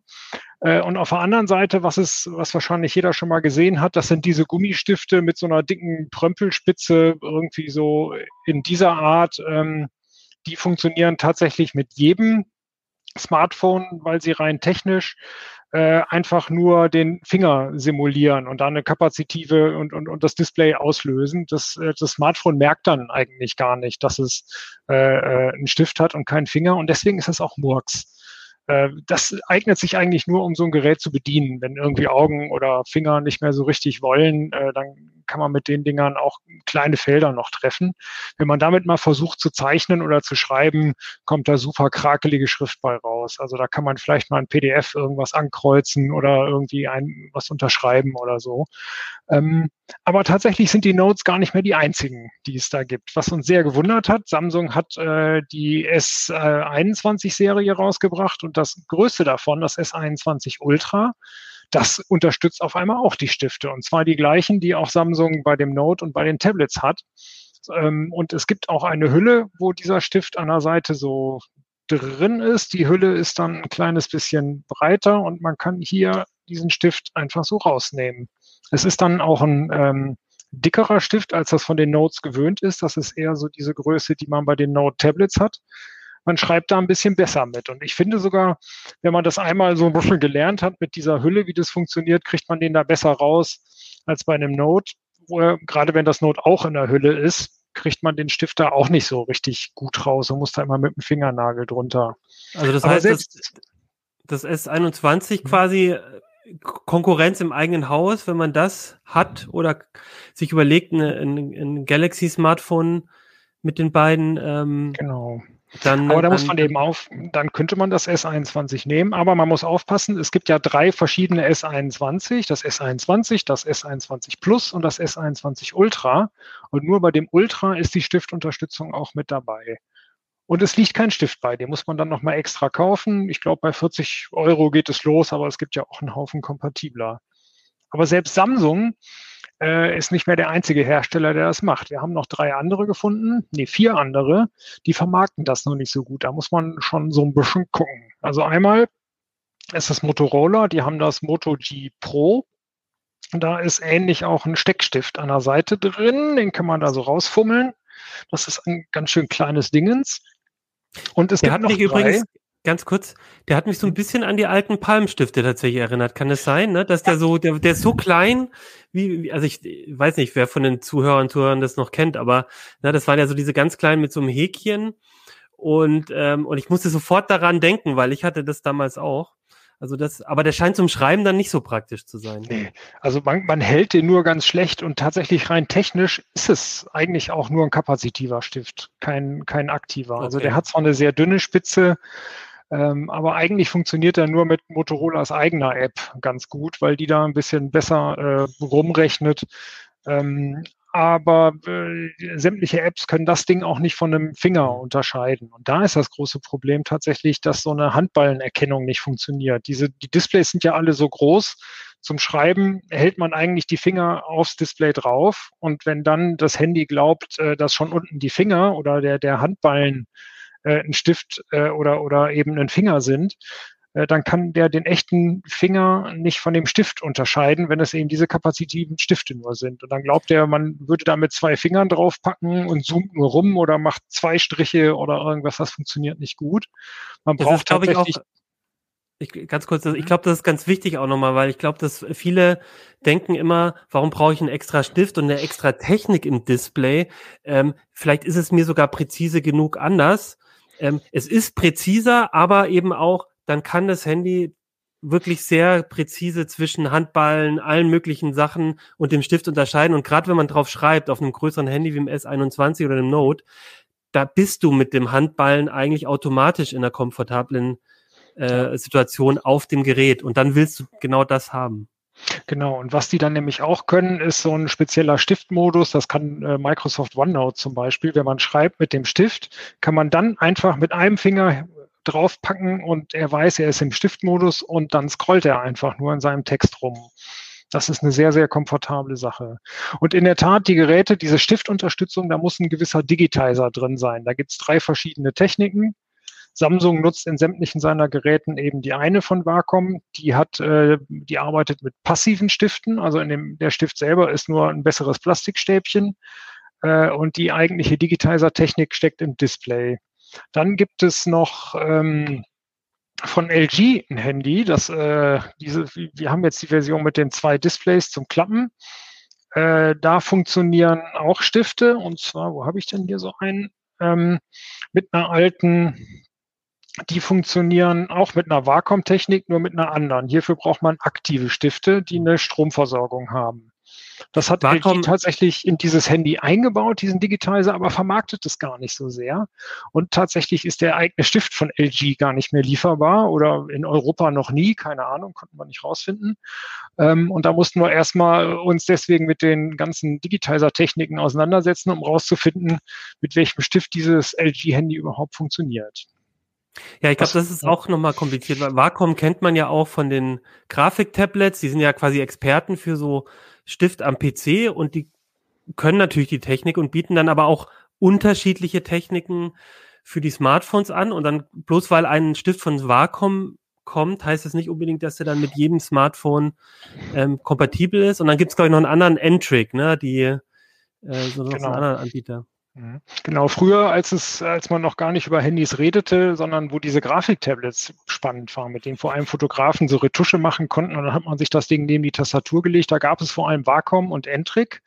Äh, und auf der anderen Seite, was ist, was wahrscheinlich jeder schon mal gesehen hat, das sind diese Gummistifte mit so einer dicken Prömpelspitze, irgendwie so in dieser Art. Ähm, die funktionieren tatsächlich mit jedem Smartphone, weil sie rein technisch äh, einfach nur den Finger simulieren und dann eine kapazitive und, und, und das Display auslösen. Das, äh, das Smartphone merkt dann eigentlich gar nicht, dass es äh, äh einen Stift hat und keinen Finger und deswegen ist es auch Murks. Äh, das eignet sich eigentlich nur, um so ein Gerät zu bedienen. Wenn irgendwie Augen oder Finger nicht mehr so richtig wollen, äh, dann kann man mit den Dingern auch kleine Felder noch treffen. Wenn man damit mal versucht zu zeichnen oder zu schreiben, kommt da super krakelige Schrift bei raus. Also da kann man vielleicht mal ein PDF irgendwas ankreuzen oder irgendwie ein, was unterschreiben oder so. Ähm, aber tatsächlich sind die Notes gar nicht mehr die einzigen, die es da gibt. Was uns sehr gewundert hat, Samsung hat äh, die S21-Serie rausgebracht und das größte davon, das S21 Ultra, das unterstützt auf einmal auch die Stifte. Und zwar die gleichen, die auch Samsung bei dem Note und bei den Tablets hat. Ähm, und es gibt auch eine Hülle, wo dieser Stift an der Seite so drin ist. Die Hülle ist dann ein kleines bisschen breiter und man kann hier diesen Stift einfach so rausnehmen. Es ist dann auch ein ähm, dickerer Stift, als das von den Notes gewöhnt ist. Das ist eher so diese Größe, die man bei den Note-Tablets hat. Man schreibt da ein bisschen besser mit. Und ich finde sogar, wenn man das einmal so ein bisschen gelernt hat mit dieser Hülle, wie das funktioniert, kriegt man den da besser raus als bei einem Note. Wo er, gerade wenn das Note auch in der Hülle ist, kriegt man den Stift da auch nicht so richtig gut raus und muss da immer mit dem Fingernagel drunter. Also das heißt, selbst, das, das S21 quasi Konkurrenz im eigenen Haus, wenn man das hat oder sich überlegt, eine, ein, ein Galaxy-Smartphone mit den beiden. Ähm, genau. Dann, aber da muss man eben auf, dann könnte man das S21 nehmen, aber man muss aufpassen, es gibt ja drei verschiedene S21, das S21, das S21 Plus und das S21 Ultra. Und nur bei dem Ultra ist die Stiftunterstützung auch mit dabei. Und es liegt kein Stift bei, den muss man dann nochmal extra kaufen. Ich glaube, bei 40 Euro geht es los, aber es gibt ja auch einen Haufen kompatibler. Aber selbst Samsung äh, ist nicht mehr der einzige Hersteller, der das macht. Wir haben noch drei andere gefunden, nee, vier andere, die vermarkten das noch nicht so gut. Da muss man schon so ein bisschen gucken. Also einmal ist das Motorola, die haben das Moto G Pro. Da ist ähnlich auch ein Steckstift an der Seite drin, den kann man da so rausfummeln. Das ist ein ganz schön kleines Dingens. Und es der gibt noch drei. übrigens, ganz kurz, der hat mich so ein bisschen an die alten Palmstifte tatsächlich erinnert. Kann es sein, ne? Dass der so, der, der ist so klein, wie, also ich weiß nicht, wer von den Zuhörern und Zuhörern das noch kennt, aber na, das waren ja so diese ganz kleinen mit so einem Häkchen. Und, ähm, und ich musste sofort daran denken, weil ich hatte das damals auch. Also das, aber der scheint zum Schreiben dann nicht so praktisch zu sein. Nee, also man, man hält den nur ganz schlecht und tatsächlich rein technisch ist es eigentlich auch nur ein kapazitiver Stift, kein, kein aktiver. Also okay. Also der hat zwar eine sehr dünne Spitze, ähm, aber eigentlich funktioniert er nur mit Motorolas eigener App ganz gut, weil die da ein bisschen besser äh, rumrechnet. Ähm, aber äh, sämtliche Apps können das Ding auch nicht von einem Finger unterscheiden. Und da ist das große Problem tatsächlich, dass so eine Handballenerkennung nicht funktioniert. Diese, die Displays sind ja alle so groß. Zum Schreiben hält man eigentlich die Finger aufs Display drauf. Und wenn dann das Handy glaubt, äh, dass schon unten die Finger oder der, der Handballen äh, ein Stift äh, oder, oder eben ein Finger sind, äh, dann kann der den echten Finger nicht von dem Stift unterscheiden, wenn es eben diese kapazitiven Stifte nur sind. Und dann glaubt er, man würde da mit zwei Fingern draufpacken und zoomt nur rum oder macht zwei Striche oder irgendwas, das funktioniert nicht gut. Man das braucht ist, tatsächlich. Ich, ich, ganz kurz, ich mhm. glaube, das ist ganz wichtig auch nochmal, weil ich glaube, dass viele denken immer, warum brauche ich einen extra Stift und eine extra Technik im Display? Ähm, vielleicht ist es mir sogar präzise genug anders. Ähm, es ist präziser, aber eben auch dann kann das Handy wirklich sehr präzise zwischen Handballen, allen möglichen Sachen und dem Stift unterscheiden. Und gerade wenn man drauf schreibt, auf einem größeren Handy wie dem S21 oder dem Note, da bist du mit dem Handballen eigentlich automatisch in einer komfortablen äh, Situation auf dem Gerät. Und dann willst du genau das haben. Genau, und was die dann nämlich auch können, ist so ein spezieller Stiftmodus. Das kann äh, Microsoft OneNote zum Beispiel. Wenn man schreibt mit dem Stift, kann man dann einfach mit einem Finger draufpacken und er weiß, er ist im Stiftmodus und dann scrollt er einfach nur in seinem Text rum. Das ist eine sehr, sehr komfortable Sache. Und in der Tat, die Geräte, diese Stiftunterstützung, da muss ein gewisser Digitizer drin sein. Da gibt es drei verschiedene Techniken. Samsung nutzt in sämtlichen seiner Geräten eben die eine von Wacom. Die hat, äh, die arbeitet mit passiven Stiften. Also in dem, der Stift selber ist nur ein besseres Plastikstäbchen. Äh, und die eigentliche Digitizer-Technik steckt im Display. Dann gibt es noch ähm, von LG ein Handy, das äh, diese, wir haben jetzt die Version mit den zwei Displays zum Klappen. Äh, da funktionieren auch Stifte und zwar, wo habe ich denn hier so einen? Ähm, mit einer alten, die funktionieren auch mit einer Wacom-Technik, nur mit einer anderen. Hierfür braucht man aktive Stifte, die eine Stromversorgung haben. Das hat Wacom, LG tatsächlich in dieses Handy eingebaut, diesen Digitizer, aber vermarktet es gar nicht so sehr. Und tatsächlich ist der eigene Stift von LG gar nicht mehr lieferbar oder in Europa noch nie, keine Ahnung, konnten wir nicht rausfinden. Ähm, und da mussten wir erstmal uns deswegen mit den ganzen Digitizer-Techniken auseinandersetzen, um rauszufinden, mit welchem Stift dieses LG-Handy überhaupt funktioniert. Ja, ich glaube, das ist auch nochmal kompliziert. Wacom kennt man ja auch von den Grafiktablets. Die sind ja quasi Experten für so Stift am PC und die können natürlich die Technik und bieten dann aber auch unterschiedliche Techniken für die Smartphones an und dann bloß weil ein Stift von Wacom kommt, heißt es nicht unbedingt, dass er dann mit jedem Smartphone ähm, kompatibel ist. Und dann gibt es, glaube ich, noch einen anderen N-Trick, ne? Die äh, so Genau. einen anderen Anbieter. Mhm. Genau, früher, als es, als man noch gar nicht über Handys redete, sondern wo diese Grafiktablets spannend waren, mit denen vor allem Fotografen so Retusche machen konnten, und dann hat man sich das Ding neben die Tastatur gelegt. Da gab es vor allem Wacom und Entrik.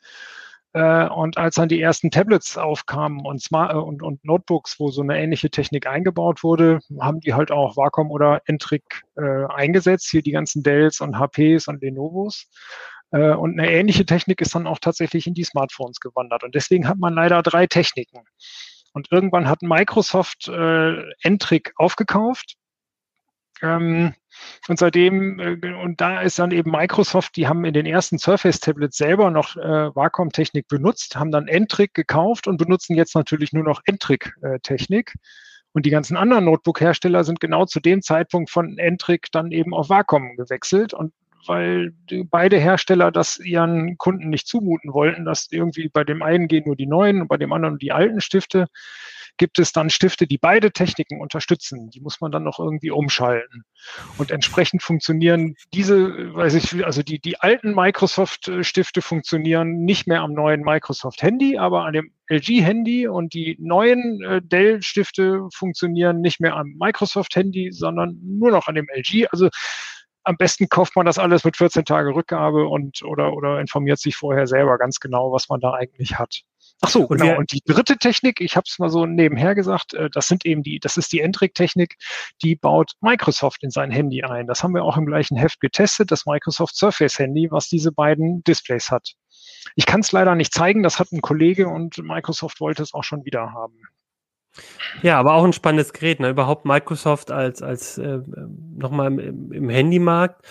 Äh, Und als dann die ersten Tablets aufkamen und, Smart äh, und, und Notebooks, wo so eine ähnliche Technik eingebaut wurde, haben die halt auch Wacom oder Entrik äh, eingesetzt. Hier die ganzen Dells und HPs und Lenovos. Äh, Und eine ähnliche Technik ist dann auch tatsächlich in die Smartphones gewandert. Und deswegen hat man leider drei Techniken. Und irgendwann hat Microsoft äh, Entrik aufgekauft. Ähm, und seitdem, äh, und da ist dann eben Microsoft, die haben in den ersten Surface-Tablets selber noch äh, Wacom-Technik benutzt, haben dann Entrik gekauft und benutzen jetzt natürlich nur noch Entrik-Technik. Und die ganzen anderen Notebook-Hersteller sind genau zu dem Zeitpunkt von Entrik dann eben auf Wacom gewechselt. Und weil beide Hersteller das ihren Kunden nicht zumuten wollten, dass irgendwie bei dem einen gehen nur die neuen und bei dem anderen die alten Stifte, gibt es dann Stifte, die beide Techniken unterstützen. Die muss man dann noch irgendwie umschalten. Und entsprechend funktionieren diese, weiß ich, also die, die alten Microsoft-Stifte funktionieren nicht mehr am neuen Microsoft-Handy, aber an dem LG-Handy und die neuen äh, Dell-Stifte funktionieren nicht mehr am Microsoft-Handy, sondern nur noch an dem LG. Also am besten kauft man das alles mit 14 Tage Rückgabe und oder, oder informiert sich vorher selber ganz genau, was man da eigentlich hat. Ach so, Und genau. und die dritte Technik, ich habe es mal so nebenher gesagt, äh, das sind eben die, das ist die Entrik-Technik, die baut Microsoft in sein Handy ein. Das haben wir auch im gleichen Heft getestet, das Microsoft Surface Handy, was diese beiden Displays hat. Ich kann es leider nicht zeigen, das hat ein Kollege und Microsoft wollte es auch schon wieder haben. Ja, aber auch ein spannendes Gerät, ne? Überhaupt Microsoft als, als äh, nochmal im, im, Handymarkt.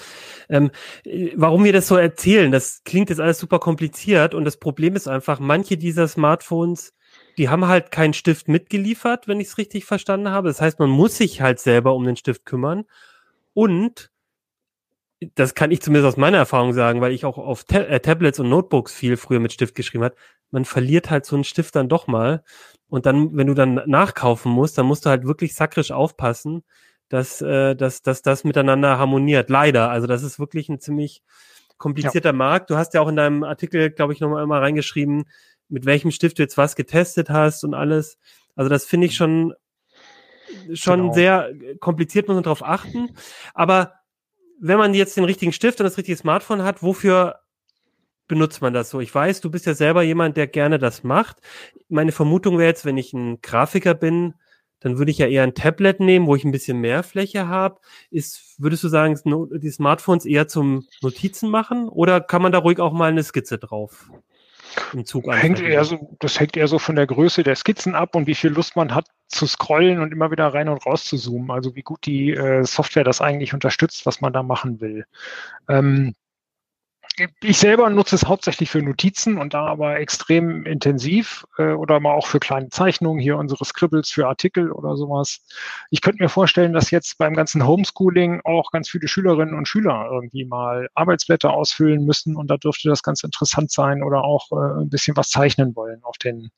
Ähm, äh, warum wir das so erzählen, das klingt jetzt alles super kompliziert und das Problem ist einfach, manche dieser Smartphones, die haben halt keinen Stift mitgeliefert, wenn ich es richtig verstanden habe. Das heißt, man muss sich halt selber um den Stift kümmern. Und das kann ich zumindest aus meiner Erfahrung sagen, weil ich auch auf Ta äh, Tablets und Notebooks viel früher mit Stift geschrieben habe. Man verliert halt so einen Stift dann doch mal. Und dann, wenn du dann nachkaufen musst, dann musst du halt wirklich sakrisch aufpassen, dass, äh, dass, dass das miteinander harmoniert. Leider. Also das ist wirklich ein ziemlich komplizierter Markt. Du hast ja auch in deinem Artikel, glaube ich, nochmal mal reingeschrieben, mit welchem Stift du jetzt was getestet hast und alles. Also das finde ich schon, schon Genau. sehr kompliziert, muss man darauf achten. Aber wenn man jetzt den richtigen Stift und das richtige Smartphone hat, wofür benutzt man das so? Ich weiß, du bist ja selber jemand, der gerne das macht. Meine Vermutung wäre jetzt, wenn ich ein Grafiker bin, dann würde ich ja eher ein Tablet nehmen, wo ich ein bisschen mehr Fläche habe. Ist, würdest du sagen, die Smartphones eher zum Notizen machen oder kann man da ruhig auch mal eine Skizze drauf im Zug Hängt eher so, das hängt eher so von der Größe der Skizzen ab und wie viel Lust man hat zu scrollen und immer wieder rein und raus zu zoomen. Also wie gut die äh, Software das eigentlich unterstützt, was man da machen will. Ähm, ich selber nutze es hauptsächlich für Notizen und da aber extrem intensiv äh, oder mal auch für kleine Zeichnungen, hier unsere Scribbles für Artikel oder sowas. Ich könnte mir vorstellen, dass jetzt beim ganzen Homeschooling auch ganz viele Schülerinnen und Schüler irgendwie mal Arbeitsblätter ausfüllen müssen und da dürfte das ganz interessant sein oder auch äh, ein bisschen was zeichnen wollen auf den,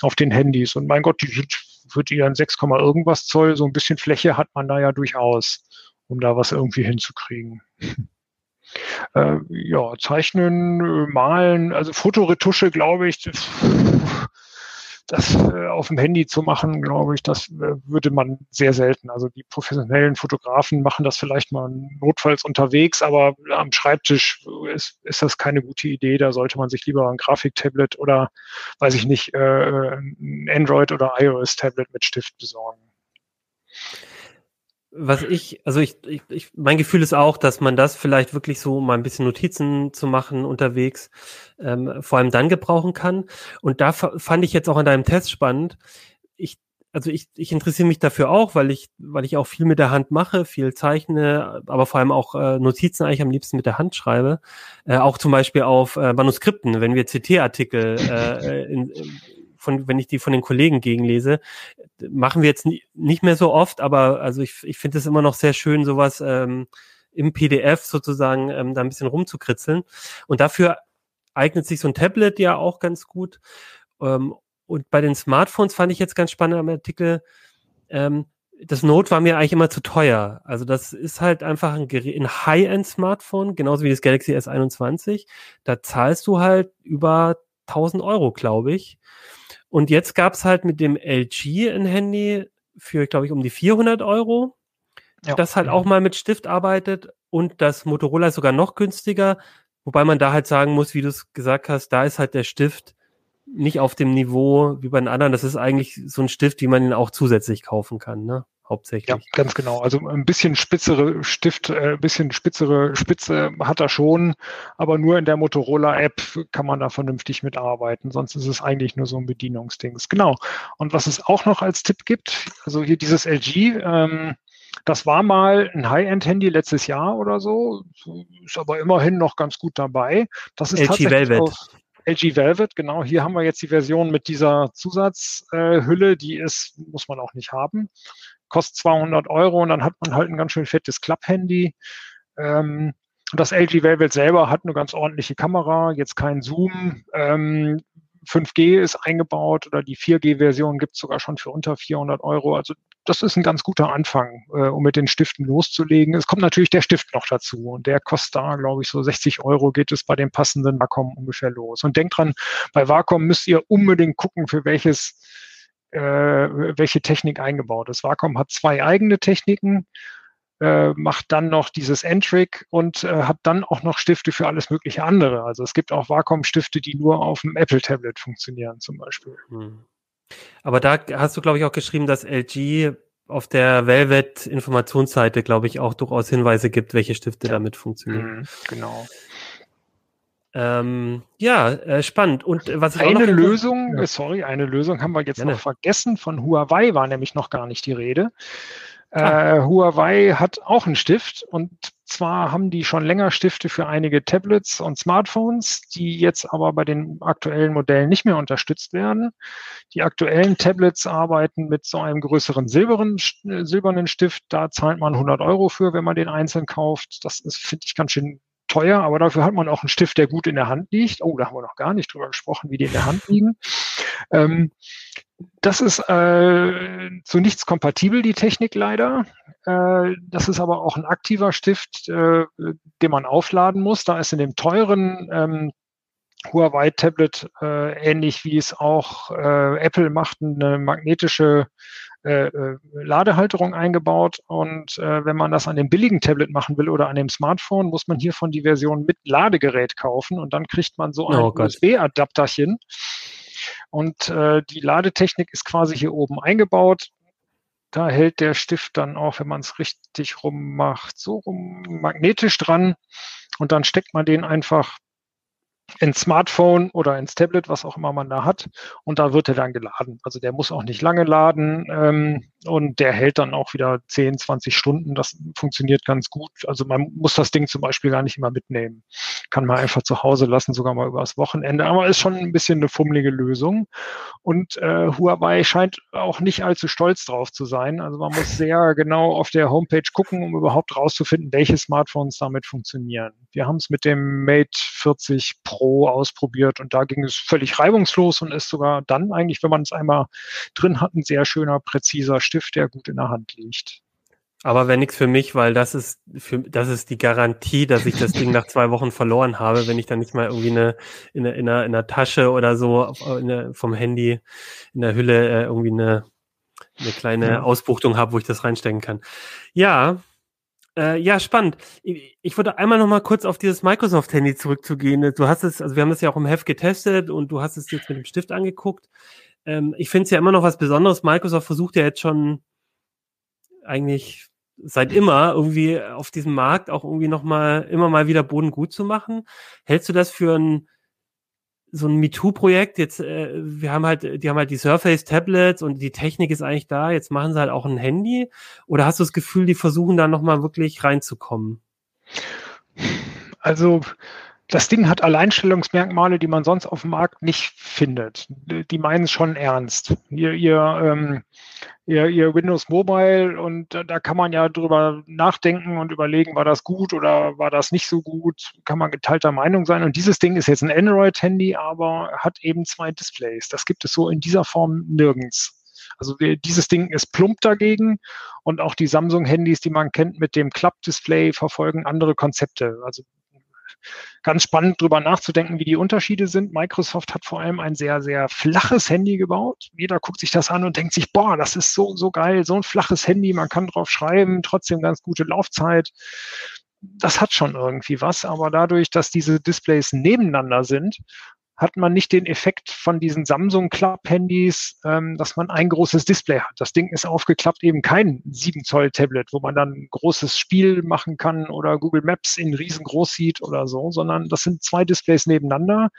auf den Handys. Und mein Gott, die sind für ihren 6, Komma irgendwas Zoll, so ein bisschen Fläche hat man da ja durchaus, um da was irgendwie hinzukriegen. Äh, ja, zeichnen, äh, malen, also Fotoretusche, glaube ich, das, äh, auf dem Handy zu machen, glaube ich, das äh, würde man sehr selten. Also die professionellen Fotografen machen das vielleicht mal notfalls unterwegs, aber am Schreibtisch ist, ist das keine gute Idee. Da sollte man sich lieber ein Grafiktablet oder, weiß ich nicht, äh, ein Android- oder iOS-Tablet mit Stift besorgen. Was ich, also ich, ich, ich, mein Gefühl ist auch, dass man das vielleicht wirklich so, um mal ein bisschen Notizen zu machen unterwegs, ähm, vor allem dann gebrauchen kann. Und da fa- fand ich jetzt auch an deinem Test spannend. Ich, also ich, ich interessiere mich dafür auch, weil ich, weil ich auch viel mit der Hand mache, viel zeichne, aber vor allem auch äh, Notizen eigentlich am liebsten mit der Hand schreibe. Äh, auch zum Beispiel auf äh, Manuskripten, wenn wir CT-Artikel äh, in, in, von, wenn ich die von den Kollegen gegenlese, machen wir jetzt nicht mehr so oft, aber also ich, ich finde es immer noch sehr schön, sowas ähm, im PDF sozusagen ähm, da ein bisschen rumzukritzeln. Und dafür eignet sich so ein Tablet ja auch ganz gut. Ähm, und bei den Smartphones fand ich jetzt ganz spannend am Artikel, ähm, das Note war mir eigentlich immer zu teuer. Also das ist halt einfach ein, ein High-End-Smartphone, genauso wie das Galaxy S21. Da zahlst du halt über 1000 Euro, glaube ich. Und jetzt gab's halt mit dem LG ein Handy für, glaube ich, um die 400 Euro, ja. das halt auch mal mit Stift arbeitet und das Motorola ist sogar noch günstiger, wobei man da halt sagen muss, wie du es gesagt hast, da ist halt der Stift nicht auf dem Niveau wie bei den anderen. Das ist eigentlich so ein Stift, wie man ihn auch zusätzlich kaufen kann, ne? Hauptsächlich. Ja, ganz genau. Also ein bisschen spitzere Stift, äh, ein bisschen spitzere Spitze hat er schon, aber nur in der Motorola-App kann man da vernünftig mitarbeiten. Sonst ist es eigentlich nur so ein Bedienungsdings. Genau. Und was es auch noch als Tipp gibt, also hier dieses LG, ähm, das war mal ein High-End-Handy letztes Jahr oder so, ist aber immerhin noch ganz gut dabei. Das ist LG tatsächlich Velvet. Auf, LG Velvet, genau. Hier haben wir jetzt die Version mit dieser Zusatzhülle, äh, die ist, muss man auch nicht haben. Kostet 200 Euro und dann hat man halt ein ganz schön fettes Klapp-Handy. Ähm, das LG Velvet selber hat eine ganz ordentliche Kamera, jetzt kein Zoom. Ähm, 5G ist eingebaut oder die 4G-Version gibt es sogar schon für unter 400 Euro. Also das ist ein ganz guter Anfang, äh, um mit den Stiften loszulegen. Es kommt natürlich der Stift noch dazu und der kostet da, glaube ich, so 60 Euro geht es bei dem passenden Wacom ungefähr los. Und denkt dran, bei Wacom müsst ihr unbedingt gucken, für welches welche Technik eingebaut ist. Wacom hat zwei eigene Techniken, äh, macht dann noch dieses Entric und äh, hat dann auch noch Stifte für alles mögliche andere. Also es gibt auch Wacom-Stifte, die nur auf dem Apple-Tablet funktionieren zum Beispiel. Hm. Aber da hast du, glaube ich, auch geschrieben, dass LG auf der Velvet Informationsseite, glaube ich, auch durchaus Hinweise gibt, welche Stifte ja. damit funktionieren. Mhm, genau. Ähm, ja, äh, spannend. Und äh, was eine Lösung, ja. sorry, eine Lösung haben wir jetzt Gerne. noch vergessen. Von Huawei war nämlich noch gar nicht die Rede. Ah. Äh, Huawei hat auch einen Stift und zwar haben die schon länger Stifte für einige Tablets und Smartphones, die jetzt aber bei den aktuellen Modellen nicht mehr unterstützt werden. Die aktuellen Tablets arbeiten mit so einem größeren silbernen, silbernen Stift. Da zahlt man 100 Euro für, wenn man den einzeln kauft. Das ist, finde ich, ganz schön teuer, aber dafür hat man auch einen Stift, der gut in der Hand liegt. Oh, da haben wir noch gar nicht drüber gesprochen, wie die in der Hand liegen. Ähm, das ist äh, zu nichts kompatibel, die Technik leider. Äh, das ist aber auch ein aktiver Stift, äh, den man aufladen muss. Da ist in dem teuren ähm, Huawei Tablet äh, ähnlich wie es auch äh, Apple macht, eine magnetische äh, äh, Ladehalterung eingebaut. Und äh, wenn man das an dem billigen Tablet machen will oder an dem Smartphone, muss man hiervon die Version mit Ladegerät kaufen und dann kriegt man so ein oh USB-Adapterchen. Und äh, die Ladetechnik ist quasi hier oben eingebaut. Da hält der Stift dann auch, wenn man es richtig rummacht, so rum magnetisch dran. Und dann steckt man den einfach ins Smartphone oder ins Tablet, was auch immer man da hat. Und da wird er dann geladen. Also der muss auch nicht lange laden ähm, und der hält dann auch wieder 10, 20 Stunden. Das funktioniert ganz gut. Also man muss das Ding zum Beispiel gar nicht immer mitnehmen. Kann man einfach zu Hause lassen, sogar mal übers Wochenende. Aber ist schon ein bisschen eine fummelige Lösung. Und äh, Huawei scheint auch nicht allzu stolz drauf zu sein. Also man muss sehr genau auf der Homepage gucken, um überhaupt rauszufinden, welche Smartphones damit funktionieren. Wir haben es mit dem Mate 40 Pro Pro ausprobiert und da ging es völlig reibungslos und ist sogar dann eigentlich, wenn man es einmal drin hat, ein sehr schöner, präziser Stift, der gut in der Hand liegt. Aber wenn nichts für mich, weil das ist für, das ist die Garantie, dass ich das Ding nach zwei Wochen verloren habe, wenn ich dann nicht mal irgendwie eine in der, in der, in der Tasche oder so der, vom Handy in der Hülle äh, irgendwie eine, eine kleine ja. Ausbuchtung habe, wo ich das reinstecken kann. Ja, äh, ja, spannend. Ich, ich würde einmal noch mal kurz auf dieses Microsoft-Handy zurückzugehen. Du hast es, also wir haben das ja auch im Heft getestet und du hast es jetzt mit dem Stift angeguckt. Ähm, ich finde es ja immer noch was Besonderes. Microsoft versucht ja jetzt schon eigentlich seit immer irgendwie auf diesem Markt auch irgendwie noch mal immer mal wieder Boden gut zu machen. Hältst du das für ein so ein MeToo-Projekt. Jetzt, äh, wir haben halt, die haben halt die Surface-Tablets und die Technik ist eigentlich da. Jetzt machen sie halt auch ein Handy. Oder hast du das Gefühl, die versuchen da nochmal wirklich reinzukommen? Also, das Ding hat Alleinstellungsmerkmale, die man sonst auf dem Markt nicht findet. Die meinen es schon ernst. Ihr, ihr, ähm, ihr, ihr Windows Mobile und da kann man ja drüber nachdenken und überlegen, war das gut oder war das nicht so gut, kann man geteilter Meinung sein. Und dieses Ding ist jetzt ein Android-Handy, aber hat eben zwei Displays. Das gibt es so in dieser Form nirgends. Also dieses Ding ist plump dagegen und auch die Samsung-Handys, die man kennt mit dem Klappdisplay, verfolgen andere Konzepte. Also ganz spannend drüber nachzudenken, wie die Unterschiede sind. Microsoft hat vor allem ein sehr, sehr flaches Handy gebaut. Jeder guckt sich das an und denkt sich, boah, das ist so, so geil, so ein flaches Handy, man kann drauf schreiben, trotzdem ganz gute Laufzeit. Das hat schon irgendwie was, aber dadurch, dass diese Displays nebeneinander sind hat man nicht den Effekt von diesen Samsung Club Handys, ähm, dass man ein großes Display hat. Das Ding ist aufgeklappt, eben kein 7 Zoll Tablet, wo man dann ein großes Spiel machen kann oder Google Maps in riesengroß sieht oder so, sondern das sind zwei Displays nebeneinander.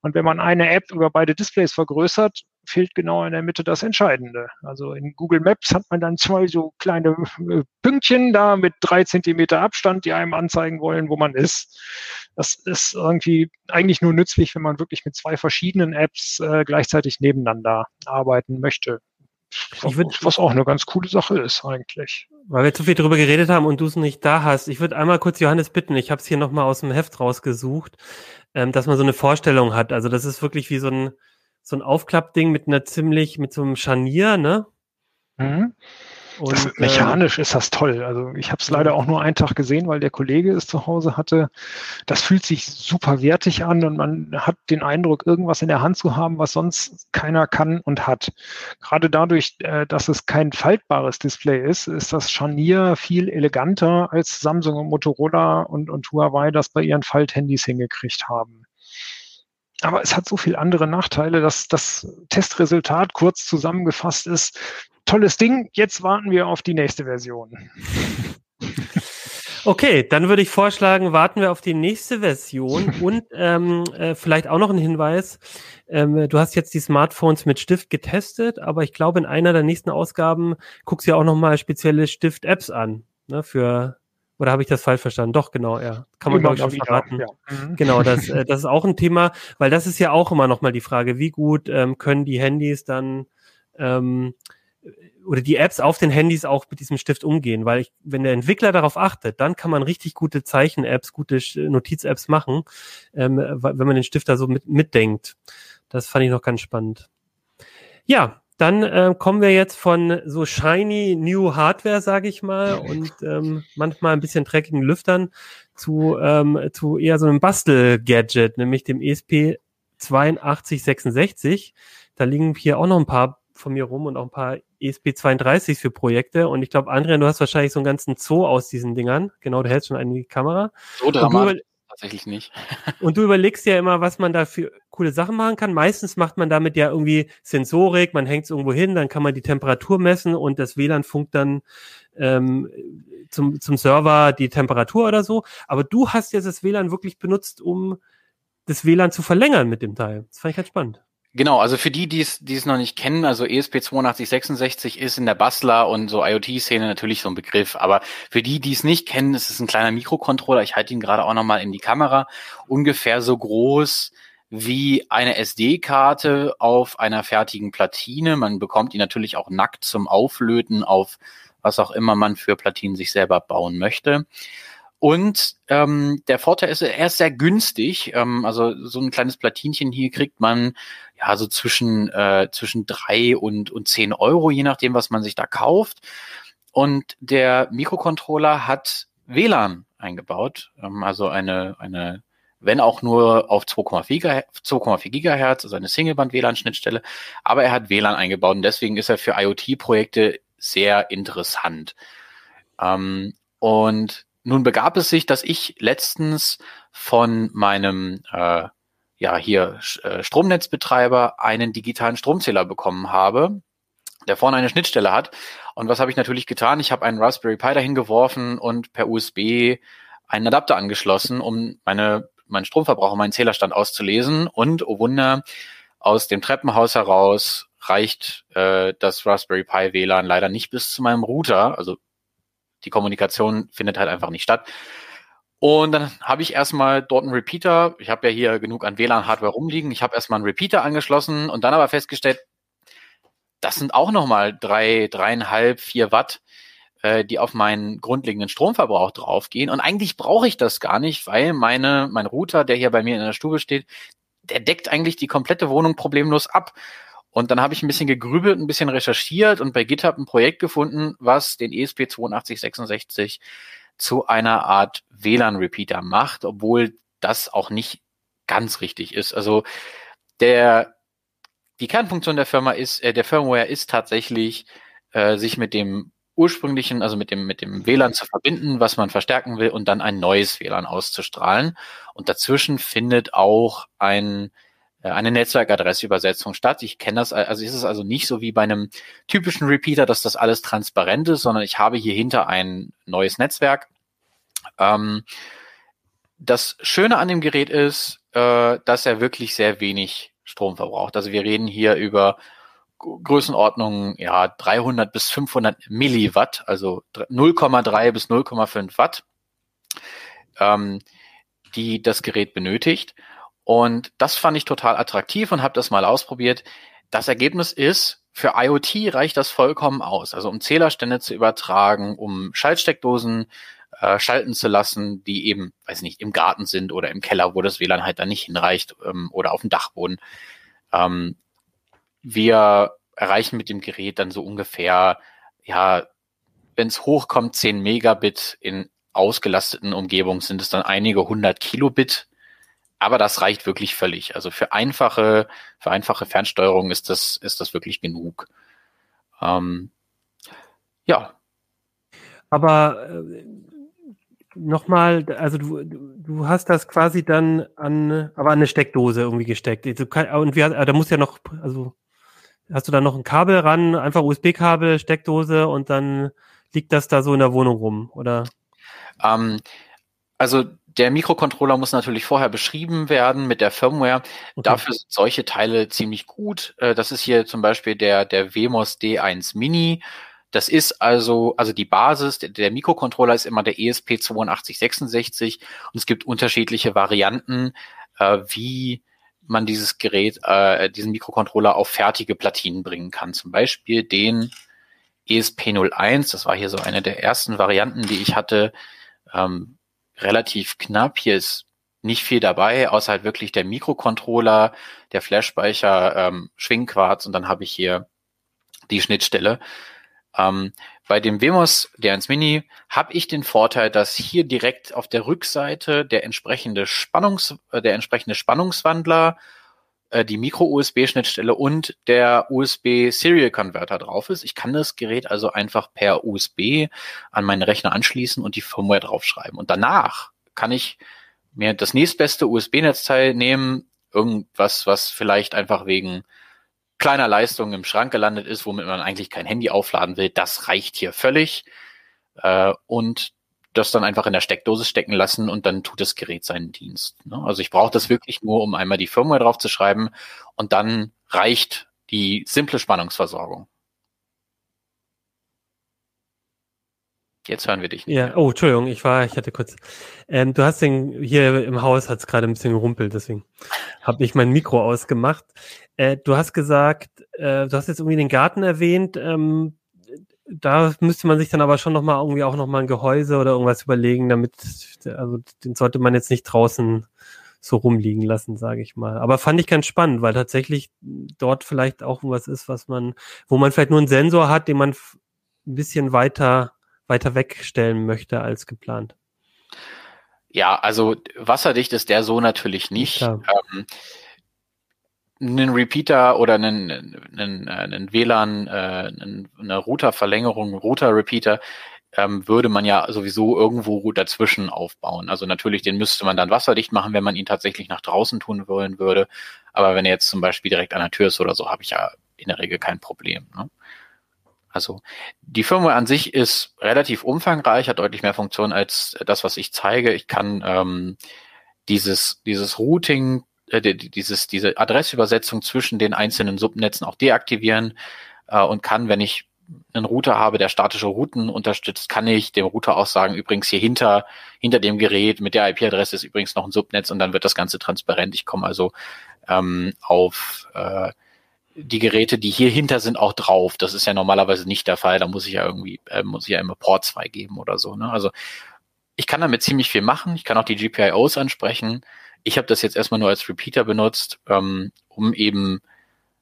Und wenn man eine App über beide Displays vergrößert, fehlt genau in der Mitte das Entscheidende. Also in Google Maps hat man dann zwei so kleine äh, Pünktchen da mit drei Zentimeter Abstand, die einem anzeigen wollen, wo man ist. Das ist irgendwie eigentlich nur nützlich, wenn man wirklich mit zwei verschiedenen Apps äh, gleichzeitig nebeneinander arbeiten möchte. Ich würd, was auch eine ganz coole Sache ist eigentlich. Weil wir zu viel drüber geredet haben und du es nicht da hast. Ich würde einmal kurz Johannes bitten, ich habe es hier nochmal aus dem Heft rausgesucht, ähm, dass man so eine Vorstellung hat. Also das ist wirklich wie so ein so ein Aufklappding mit einer ziemlich, mit so einem Scharnier, ne? Mhm. Und, das, mechanisch äh, ist das toll. Also ich habe es leider auch nur einen Tag gesehen, weil der Kollege es zu Hause hatte. Das fühlt sich super wertig an und man hat den Eindruck, irgendwas in der Hand zu haben, was sonst keiner kann und hat. Gerade dadurch, äh, dass es kein faltbares Display ist, ist das Scharnier viel eleganter als Samsung und Motorola und, und Huawei das bei ihren Falthandys hingekriegt haben. Aber es hat so viele andere Nachteile, dass das Testresultat kurz zusammengefasst ist. Tolles Ding, jetzt warten wir auf die nächste Version. Okay, dann würde ich vorschlagen, warten wir auf die nächste Version und ähm, äh, vielleicht auch noch ein Hinweis. Ähm, du hast jetzt die Smartphones mit Stift getestet, aber ich glaube, in einer der nächsten Ausgaben guckst du ja auch nochmal spezielle Stift-Apps an ne, für oder habe ich das falsch verstanden? Doch, genau, ja. Kann man, glaube ich, schon verraten. Ja. Mhm. Genau, das, äh, das ist auch ein Thema, weil das ist ja auch immer nochmal die Frage, wie gut ähm, können die Handys dann ähm, oder die Apps auf den Handys auch mit diesem Stift umgehen, weil ich, wenn der Entwickler darauf achtet, dann kann man richtig gute Zeichen-Apps, gute Notiz-Apps machen, ähm, wenn man den Stift da so mit, mitdenkt. Das fand ich noch ganz spannend. Ja, dann äh, kommen wir jetzt von so shiny New Hardware, sage ich mal, und ähm, manchmal ein bisschen dreckigen Lüftern zu, ähm, zu eher so einem Bastel-Gadget, nämlich dem ESP 8266. Da liegen hier auch noch ein paar von mir rum und auch ein paar ESP32 für Projekte. Und ich glaube, Andrea, du hast wahrscheinlich so einen ganzen Zoo aus diesen Dingern. Genau, du hältst schon eine in die Kamera. So dramatisch tatsächlich nicht. Und du überlegst ja immer, was man da für coole Sachen machen kann. Meistens macht man damit ja irgendwie Sensorik, man hängt es irgendwo hin, dann kann man die Temperatur messen und das WLAN funkt dann ähm, zum, zum Server die Temperatur oder so. Aber du hast jetzt das WLAN wirklich benutzt, um das WLAN zu verlängern mit dem Teil. Das fand ich ganz spannend. Genau, also für die, die es, noch nicht kennen, also ESP8266 ist in der Bastler und so IoT-Szene natürlich so ein Begriff, aber für die, die es nicht kennen, ist es ein kleiner Mikrocontroller. Ich halte ihn gerade auch nochmal in die Kamera. Ungefähr so groß wie eine SD-Karte auf einer fertigen Platine. Man bekommt ihn natürlich auch nackt zum Auflöten auf was auch immer man für Platinen sich selber bauen möchte. Und ähm, der Vorteil ist, er ist sehr günstig. Ähm, also so ein kleines Platinchen hier kriegt man ja so zwischen äh, zwischen drei und und zehn Euro, je nachdem, was man sich da kauft. Und der Mikrocontroller hat WLAN eingebaut, ähm, also eine eine wenn auch nur auf 2,4 Gigahertz, also eine Singleband-WLAN-Schnittstelle, aber er hat WLAN eingebaut und deswegen ist er für IoT-Projekte sehr interessant. Ähm, und nun begab es sich, dass ich letztens von meinem äh, ja hier äh, Stromnetzbetreiber einen digitalen Stromzähler bekommen habe, der vorne eine Schnittstelle hat. Und was habe ich natürlich getan? Ich habe einen Raspberry Pi dahin geworfen und per USB einen Adapter angeschlossen, um meine meinen Stromverbrauch, meinen Zählerstand auszulesen. Und oh Wunder, aus dem Treppenhaus heraus reicht äh, das Raspberry Pi WLAN leider nicht bis zu meinem Router. Also die Kommunikation findet halt einfach nicht statt. Und dann habe ich erstmal dort einen Repeater. Ich habe ja hier genug an WLAN-Hardware rumliegen. Ich habe erstmal einen Repeater angeschlossen und dann aber festgestellt, das sind auch nochmal drei, dreieinhalb, vier Watt, äh, die auf meinen grundlegenden Stromverbrauch draufgehen. Und eigentlich brauche ich das gar nicht, weil meine, mein Router, der hier bei mir in der Stube steht, der deckt eigentlich die komplette Wohnung problemlos ab. Und dann habe ich ein bisschen gegrübelt, ein bisschen recherchiert und bei GitHub ein Projekt gefunden, was den ESP8266 zu einer Art WLAN-Repeater macht, obwohl das auch nicht ganz richtig ist. Also der die Kernfunktion der Firma ist, äh, der Firmware ist tatsächlich, äh, sich mit dem ursprünglichen, also mit dem, mit dem WLAN zu verbinden, was man verstärken will, und dann ein neues WLAN auszustrahlen. Und dazwischen findet auch ein, eine Netzwerkadressübersetzung statt. Ich kenne das, also ist es also nicht so wie bei einem typischen Repeater, dass das alles transparent ist, sondern ich habe hier hinter ein neues Netzwerk. Ähm, das Schöne an dem Gerät ist, äh, dass er wirklich sehr wenig Strom verbraucht. Also wir reden hier über Größenordnung ja 300 bis 500 Milliwatt, also 0,3 bis 0,5 Watt, ähm, die das Gerät benötigt. Und das fand ich total attraktiv und habe das mal ausprobiert. Das Ergebnis ist, für IoT reicht das vollkommen aus. Also um Zählerstände zu übertragen, um Schaltsteckdosen äh, schalten zu lassen, die eben, weiß nicht, im Garten sind oder im Keller, wo das WLAN halt dann nicht hinreicht ähm, oder auf dem Dachboden. Ähm, wir erreichen mit dem Gerät dann so ungefähr, ja, wenn es hochkommt, 10 Megabit in ausgelasteten Umgebungen sind es dann einige hundert Kilobit. Aber das reicht wirklich völlig. Also für einfache, für einfache Fernsteuerung ist das, ist das wirklich genug. Ähm, ja. Aber äh, nochmal, also du, du hast das quasi dann an, aber an eine Steckdose irgendwie gesteckt. Und wie, da muss ja noch, also hast du da noch ein Kabel ran, einfach USB-Kabel, Steckdose und dann liegt das da so in der Wohnung rum, oder? Ähm, also der Mikrocontroller muss natürlich vorher beschrieben werden mit der Firmware. Okay. Dafür sind solche Teile ziemlich gut. Äh, das ist hier zum Beispiel der, der WMOS D1 Mini. Das ist also, also die Basis, der, der Mikrocontroller ist immer der ESP8266 und es gibt unterschiedliche Varianten, äh, wie man dieses Gerät, äh, diesen Mikrocontroller auf fertige Platinen bringen kann. Zum Beispiel den ESP01, das war hier so eine der ersten Varianten, die ich hatte, ähm, relativ knapp. Hier ist nicht viel dabei, außer halt wirklich der Mikrocontroller, der Flashspeicher, ähm, Schwingquarz und dann habe ich hier die Schnittstelle. Ähm, bei dem Wemos D1 Mini habe ich den Vorteil, dass hier direkt auf der Rückseite der entsprechende Spannungs, äh, der entsprechende Spannungswandler, äh, die Micro-USB-Schnittstelle und der USB-Serial-Converter drauf ist. Ich kann das Gerät also einfach per USB an meinen Rechner anschließen und die Firmware draufschreiben. Und danach kann ich mir das nächstbeste USB-Netzteil nehmen, irgendwas, was vielleicht einfach wegen kleiner Leistung im Schrank gelandet ist, womit man eigentlich kein Handy aufladen will, das reicht hier völlig. Äh, und das dann einfach in der Steckdose stecken lassen und dann tut das Gerät seinen Dienst. Ne? Also ich brauche das wirklich nur, um einmal die Firmware drauf zu schreiben und dann reicht die simple Spannungsversorgung. Jetzt hören wir dich. Nicht ja, oh, Entschuldigung, ich war, ich hatte kurz. Ähm, du hast den hier im Haus hat es gerade ein bisschen gerumpelt, deswegen habe ich mein Mikro ausgemacht. Äh, du hast gesagt, äh, du hast jetzt irgendwie den Garten erwähnt. Ähm, da müsste man sich dann aber schon nochmal irgendwie auch nochmal ein Gehäuse oder irgendwas überlegen, damit, also den sollte man jetzt nicht draußen so rumliegen lassen, sage ich mal. Aber fand ich ganz spannend, weil tatsächlich dort vielleicht auch was ist, was man, wo man vielleicht nur einen Sensor hat, den man ein bisschen weiter, weiter wegstellen möchte als geplant. Ja, also wasserdicht ist der so natürlich nicht. Ähm, einen Repeater oder einen, einen, einen WLAN, äh, eine Router-Verlängerung, Router-Repeater, ähm, würde man ja sowieso irgendwo dazwischen aufbauen. Also natürlich, den müsste man dann wasserdicht machen, wenn man ihn tatsächlich nach draußen tun wollen würde. Aber wenn er jetzt zum Beispiel direkt an der Tür ist oder so, habe ich ja in der Regel kein Problem. Ne? Also die Firmware an sich ist relativ umfangreich, hat deutlich mehr Funktionen als das, was ich zeige. Ich kann ähm, dieses, dieses Routing äh, dieses, diese Adressübersetzung zwischen den einzelnen Subnetzen auch deaktivieren äh, und kann, wenn ich einen Router habe, der statische Routen unterstützt, kann ich dem Router auch sagen, übrigens hier hinter, hinter dem Gerät mit der IP-Adresse ist übrigens noch ein Subnetz und dann wird das Ganze transparent. Ich komme also ähm, auf äh, die Geräte, die hier hinter sind, auch drauf. Das ist ja normalerweise nicht der Fall. Da muss ich ja irgendwie, äh, muss ich ja immer Ports freigeben oder so. Ne? Also ich kann damit ziemlich viel machen. Ich kann auch die GPIOs ansprechen. Ich habe das jetzt erstmal nur als Repeater benutzt, ähm, um eben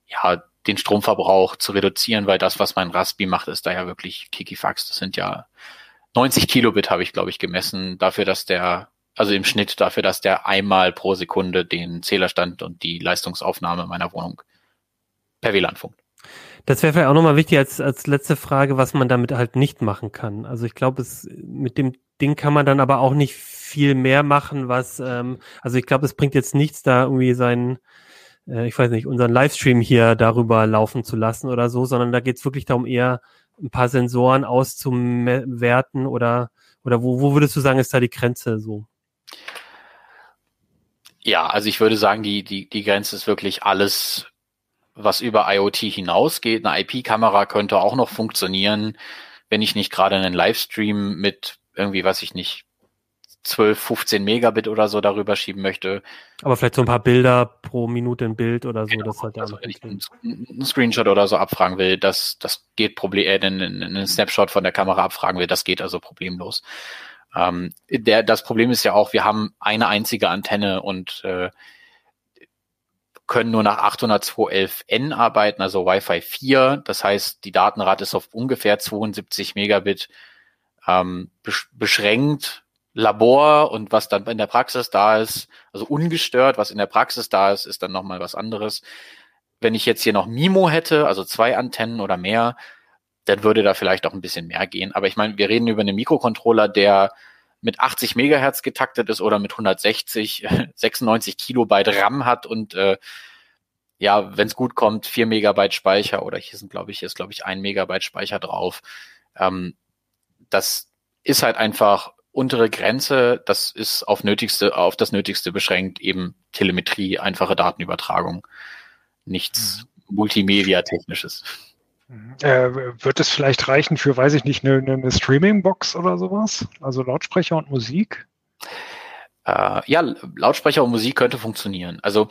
ja den Stromverbrauch zu reduzieren, weil das, was mein Raspi macht, ist da ja wirklich Kikifax. Das sind ja 90 Kilobit habe ich, glaube ich, gemessen, dafür, dass der, also im Schnitt dafür, dass der einmal pro Sekunde den Zählerstand und die Leistungsaufnahme meiner Wohnung per WLAN funkt. Das wäre vielleicht auch nochmal wichtig als, als letzte Frage, was man damit halt nicht machen kann. Also ich glaube, es mit dem Ding kann man dann aber auch nicht viel mehr machen, was, ähm, also ich glaube, es bringt jetzt nichts, da irgendwie seinen, äh, ich weiß nicht, unseren Livestream hier darüber laufen zu lassen oder so, sondern da geht es wirklich darum, eher ein paar Sensoren auszuwerten oder, oder wo, wo würdest du sagen, ist da die Grenze so? Ja, also ich würde sagen, die, die, die Grenze ist wirklich alles, was über IoT hinausgeht. Eine IP-Kamera könnte auch noch funktionieren, wenn ich nicht gerade einen Livestream mit irgendwie, was ich nicht, 12, 15 Megabit oder so darüber schieben möchte. Aber vielleicht so ein paar Bilder pro Minute ein Bild oder so, genau, das halt also wenn ich einen, einen, Screenshot oder so abfragen will, das, das geht problem, äh, einen, einen Snapshot von der Kamera abfragen will, das geht also problemlos. Ähm, der, das Problem ist ja auch, wir haben eine einzige Antenne und äh, können nur nach 802.11n arbeiten, also Wi-Fi 4. Das heißt, die Datenrate ist auf ungefähr 72 Megabit ähm, beschränkt. Labor und was dann in der Praxis da ist, also ungestört, was in der Praxis da ist, ist dann nochmal was anderes. Wenn ich jetzt hier noch MIMO hätte, also zwei Antennen oder mehr, dann würde da vielleicht auch ein bisschen mehr gehen. Aber ich meine, wir reden über einen Mikrocontroller, der mit 80 Megahertz getaktet ist oder mit 160, 96 Kilobyte RAM hat und äh, ja, wenn es gut kommt, 4 Megabyte Speicher oder hier sind, glaube ich, ist, glaube ich, ein Megabyte Speicher drauf. Ähm, das ist halt einfach untere Grenze, das ist auf nötigste, auf das Nötigste beschränkt, eben Telemetrie, einfache Datenübertragung, nichts mhm. Multimedia-Technisches. Mhm. Äh, wird es vielleicht reichen für, weiß ich nicht, eine, eine Streaming-Box oder sowas? Also Lautsprecher und Musik? Äh, ja, Lautsprecher und Musik könnte funktionieren. Also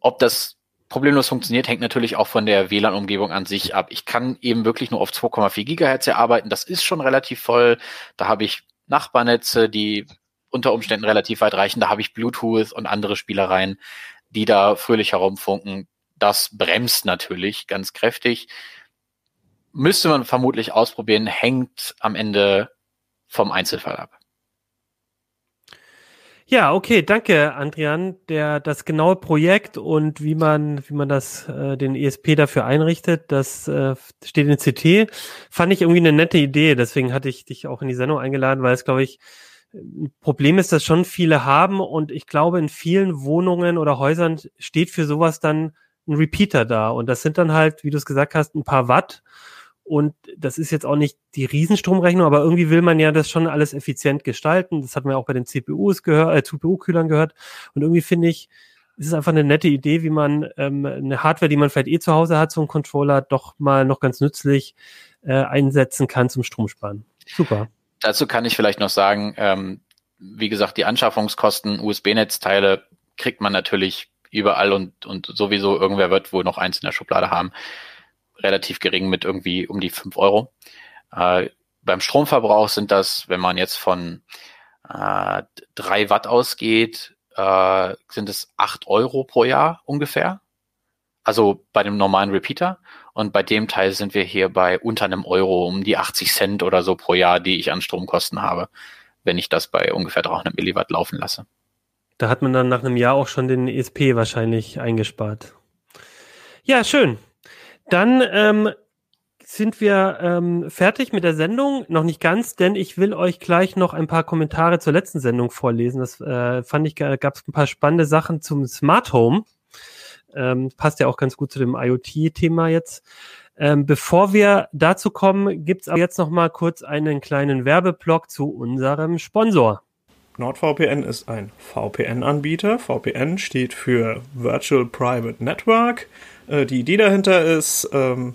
ob das problemlos funktioniert, hängt natürlich auch von der WLAN-Umgebung an sich ab. Ich kann eben wirklich nur auf 2,4 Gigahertz arbeiten. Das ist schon relativ voll. Da habe ich Nachbarnetze, die unter Umständen relativ weit reichen. Da habe ich Bluetooth und andere Spielereien, die da fröhlich herumfunken. Das bremst natürlich ganz kräftig. Müsste man vermutlich ausprobieren, hängt am Ende vom Einzelfall ab. Ja, okay, danke, Andrian. Der, das genaue Projekt und wie man, wie man das, äh, den ESP dafür einrichtet, das äh, steht in CT. Fand ich irgendwie eine nette Idee. Deswegen hatte ich dich auch in die Sendung eingeladen, weil es, glaube ich, ein Problem ist, dass schon viele haben und ich glaube, in vielen Wohnungen oder Häusern steht für sowas dann ein Repeater da. Und das sind dann halt, wie du es gesagt hast, ein paar Watt. Und das ist jetzt auch nicht die Riesenstromrechnung, aber irgendwie will man ja das schon alles effizient gestalten. Das hat man ja auch bei den CPUs gehört, äh, CPU-Kühlern gehört. Und irgendwie finde ich, es ist einfach eine nette Idee, wie man ähm, eine Hardware, die man vielleicht eh zu Hause hat, so ein Controller, doch mal noch ganz nützlich äh, einsetzen kann zum Stromsparen. Super. Dazu kann ich vielleicht noch sagen, ähm, wie gesagt, die Anschaffungskosten, USB-Netzteile kriegt man natürlich überall und, und sowieso irgendwer wird wohl noch eins in der Schublade haben relativ gering mit irgendwie um die fünf Euro. Äh, beim Stromverbrauch sind das, wenn man jetzt von äh, 3 Watt ausgeht, äh, sind es acht Euro pro Jahr ungefähr. Also bei dem normalen Repeater. Und bei dem Teil sind wir hier bei unter einem Euro, um die 80 Cent oder so pro Jahr, die ich an Stromkosten habe, wenn ich das bei ungefähr 300 Milliwatt laufen lasse. Da hat man dann nach einem Jahr auch schon den ESP wahrscheinlich eingespart. Ja, schön. Dann ähm, sind wir ähm, fertig mit der Sendung. Noch nicht ganz, denn ich will euch gleich noch ein paar Kommentare zur letzten Sendung vorlesen. Das äh, fand ich, gab es ein paar spannende Sachen zum Smart Home. Ähm, passt ja auch ganz gut zu dem IoT-Thema jetzt. Ähm, bevor wir dazu kommen, gibt's aber jetzt noch mal kurz einen kleinen Werbeblock zu unserem Sponsor. NordVPN ist ein VPN-Anbieter. VPN steht für Virtual Private Network. Äh, die Idee dahinter ist, ähm,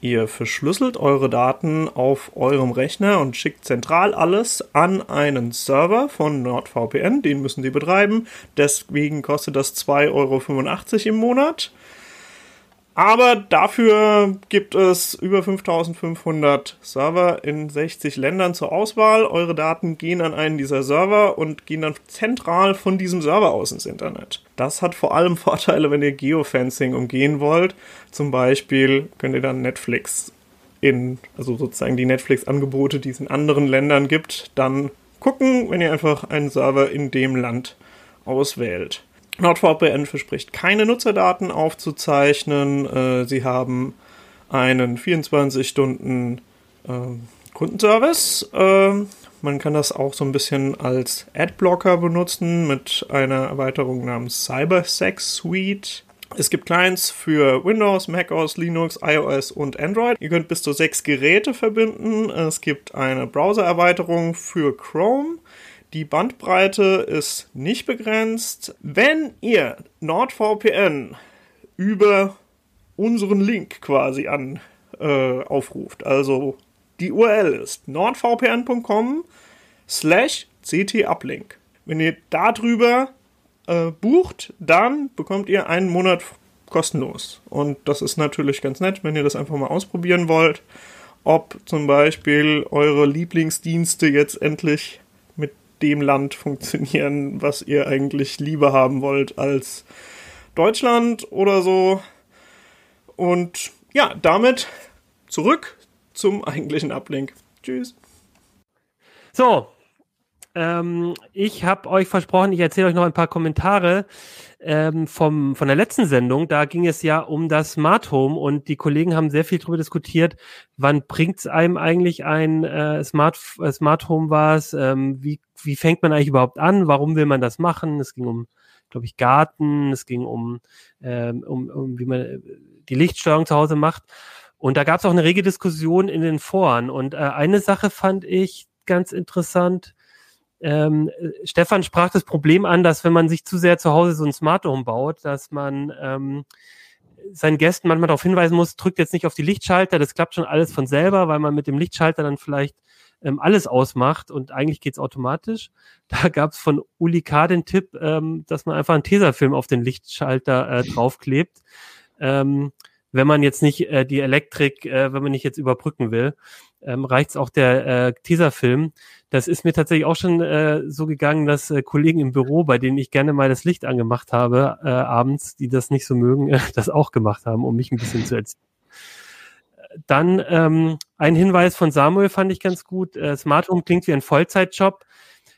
ihr verschlüsselt eure Daten auf eurem Rechner und schickt zentral alles an einen Server von NordVPN. Den müssen sie betreiben. Deswegen kostet das 2,85 Euro im Monat. Aber dafür gibt es über 5500 Server in 60 Ländern zur Auswahl. Eure Daten gehen an einen dieser Server und gehen dann zentral von diesem Server aus ins Internet. Das hat vor allem Vorteile, wenn ihr Geofencing umgehen wollt. Zum Beispiel könnt ihr dann Netflix in, also sozusagen die Netflix-Angebote, die es in anderen Ländern gibt, dann gucken, wenn ihr einfach einen Server in dem Land auswählt. NordVPN verspricht keine Nutzerdaten aufzuzeichnen. Äh, sie haben einen 24 Stunden äh, Kundenservice. Äh, man kann das auch so ein bisschen als Adblocker benutzen mit einer Erweiterung namens CyberSex Suite. Es gibt Clients für Windows, macOS, Linux, iOS und Android. Ihr könnt bis zu sechs Geräte verbinden. Es gibt eine Browser-Erweiterung für Chrome. Die Bandbreite ist nicht begrenzt. Wenn ihr NordVPN über unseren Link quasi an äh, aufruft, also die URL ist nordvpn.com slash ctuplink. Wenn ihr darüber äh, bucht, dann bekommt ihr einen Monat kostenlos. Und das ist natürlich ganz nett, wenn ihr das einfach mal ausprobieren wollt, ob zum Beispiel eure Lieblingsdienste jetzt endlich dem Land funktionieren, was ihr eigentlich lieber haben wollt als Deutschland oder so. Und ja, damit zurück zum eigentlichen Uplink. Tschüss. So, ähm, ich habe euch versprochen, ich erzähle euch noch ein paar Kommentare ähm, vom, von der letzten Sendung. Da ging es ja um das Smart Home und die Kollegen haben sehr viel darüber diskutiert, wann bringt es einem eigentlich ein äh, Smart, äh, Smart Home was, ähm, wie, wie fängt man eigentlich überhaupt an, warum will man das machen. Es ging um, glaube ich, Garten, es ging um, ähm, um, um wie man äh, die Lichtsteuerung zu Hause macht. Und da gab es auch eine rege Diskussion in den Foren. Und äh, eine Sache fand ich ganz interessant ähm, Stefan sprach das Problem an, dass wenn man sich zu sehr zu Hause so ein Smart Home baut, dass man ähm, seinen Gästen manchmal darauf hinweisen muss, drückt jetzt nicht auf die Lichtschalter, das klappt schon alles von selber, weil man mit dem Lichtschalter dann vielleicht ähm, alles ausmacht und eigentlich geht's automatisch. Da gab's von Uli K. den Tipp, ähm, dass man einfach einen Tesafilm auf den Lichtschalter äh, draufklebt. Ähm, wenn man jetzt nicht äh, die Elektrik, äh, wenn man nicht jetzt überbrücken will, ähm, reicht auch der äh, Tesafilm. Das ist mir tatsächlich auch schon äh, so gegangen, dass äh, Kollegen im Büro, bei denen ich gerne mal das Licht angemacht habe, äh, abends, die das nicht so mögen, äh, das auch gemacht haben, um mich ein bisschen zu erziehen. Dann ähm, ein Hinweis von Samuel fand ich ganz gut. Äh, Smart Home klingt wie ein Vollzeitjob.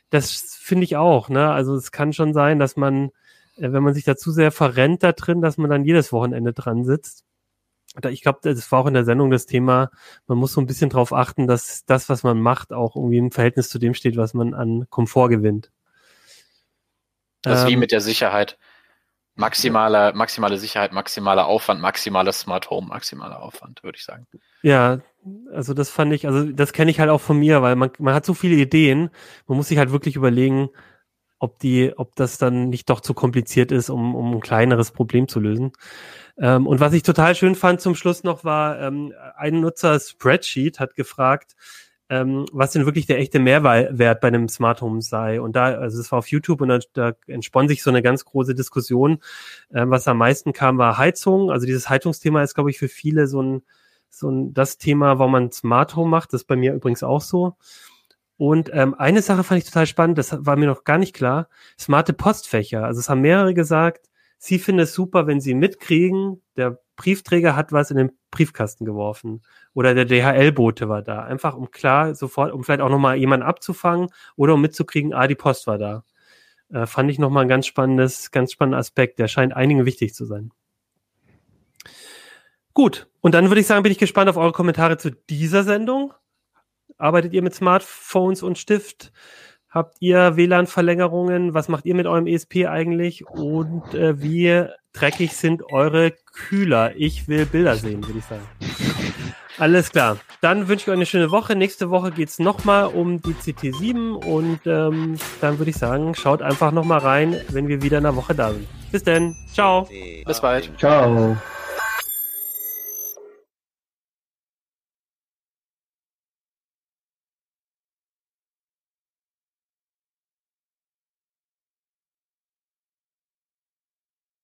Das finde ich auch. Ne? Also es kann schon sein, dass man, äh, wenn man sich da zu sehr verrennt da drin, dass man dann jedes Wochenende dran sitzt ich glaube, das war auch in der Sendung das Thema, man muss so ein bisschen darauf achten, dass das, was man macht, auch irgendwie im Verhältnis zu dem steht, was man an Komfort gewinnt. Das ist ähm, wie mit der Sicherheit. Maximale, maximale Sicherheit, maximaler Aufwand, maximales Smart Home, maximaler Aufwand, würde ich sagen. Ja, also das fand ich, also das kenne ich halt auch von mir, weil man, man hat so viele Ideen, man muss sich halt wirklich überlegen, ob die, ob das dann nicht doch zu kompliziert ist, um, um ein kleineres Problem zu lösen. Ähm, und was ich total schön fand zum Schluss noch war, ähm, ein Nutzer Spreadsheet hat gefragt, ähm, was denn wirklich der echte Mehrwert bei einem Smart Home sei. Und da, also es war auf YouTube und da, da entspann sich so eine ganz große Diskussion. Ähm, was am meisten kam, war Heizung. Also dieses Heizungsthema ist, glaube ich, für viele so ein, so ein das Thema, wo man Smart Home macht. Das ist bei mir übrigens auch so. Und ähm, eine Sache fand ich total spannend, das war mir noch gar nicht klar. Smarte Postfächer. Also es haben mehrere gesagt, Sie finden es super, wenn Sie mitkriegen, der Briefträger hat was in den Briefkasten geworfen oder der DHL-Bote war da. Einfach um klar sofort, um vielleicht auch nochmal jemanden abzufangen oder um mitzukriegen, ah, die Post war da. Äh, fand ich nochmal ein ganz spannendes, ganz spannender Aspekt. Der scheint einigen wichtig zu sein. Gut, und dann würde ich sagen, bin ich gespannt auf eure Kommentare zu dieser Sendung. Arbeitet ihr mit Smartphones und Stift? Habt ihr WLAN-Verlängerungen? Was macht ihr mit eurem ESP eigentlich? Und äh, wie dreckig sind eure Kühler? Ich will Bilder sehen, würde ich sagen. Alles klar. Dann wünsche ich euch eine schöne Woche. Nächste Woche geht's nochmal um die CT7 und ähm, dann würde ich sagen, schaut einfach nochmal rein, wenn wir wieder in der Woche da sind. Bis dann. Ciao. Bis bald. Ciao.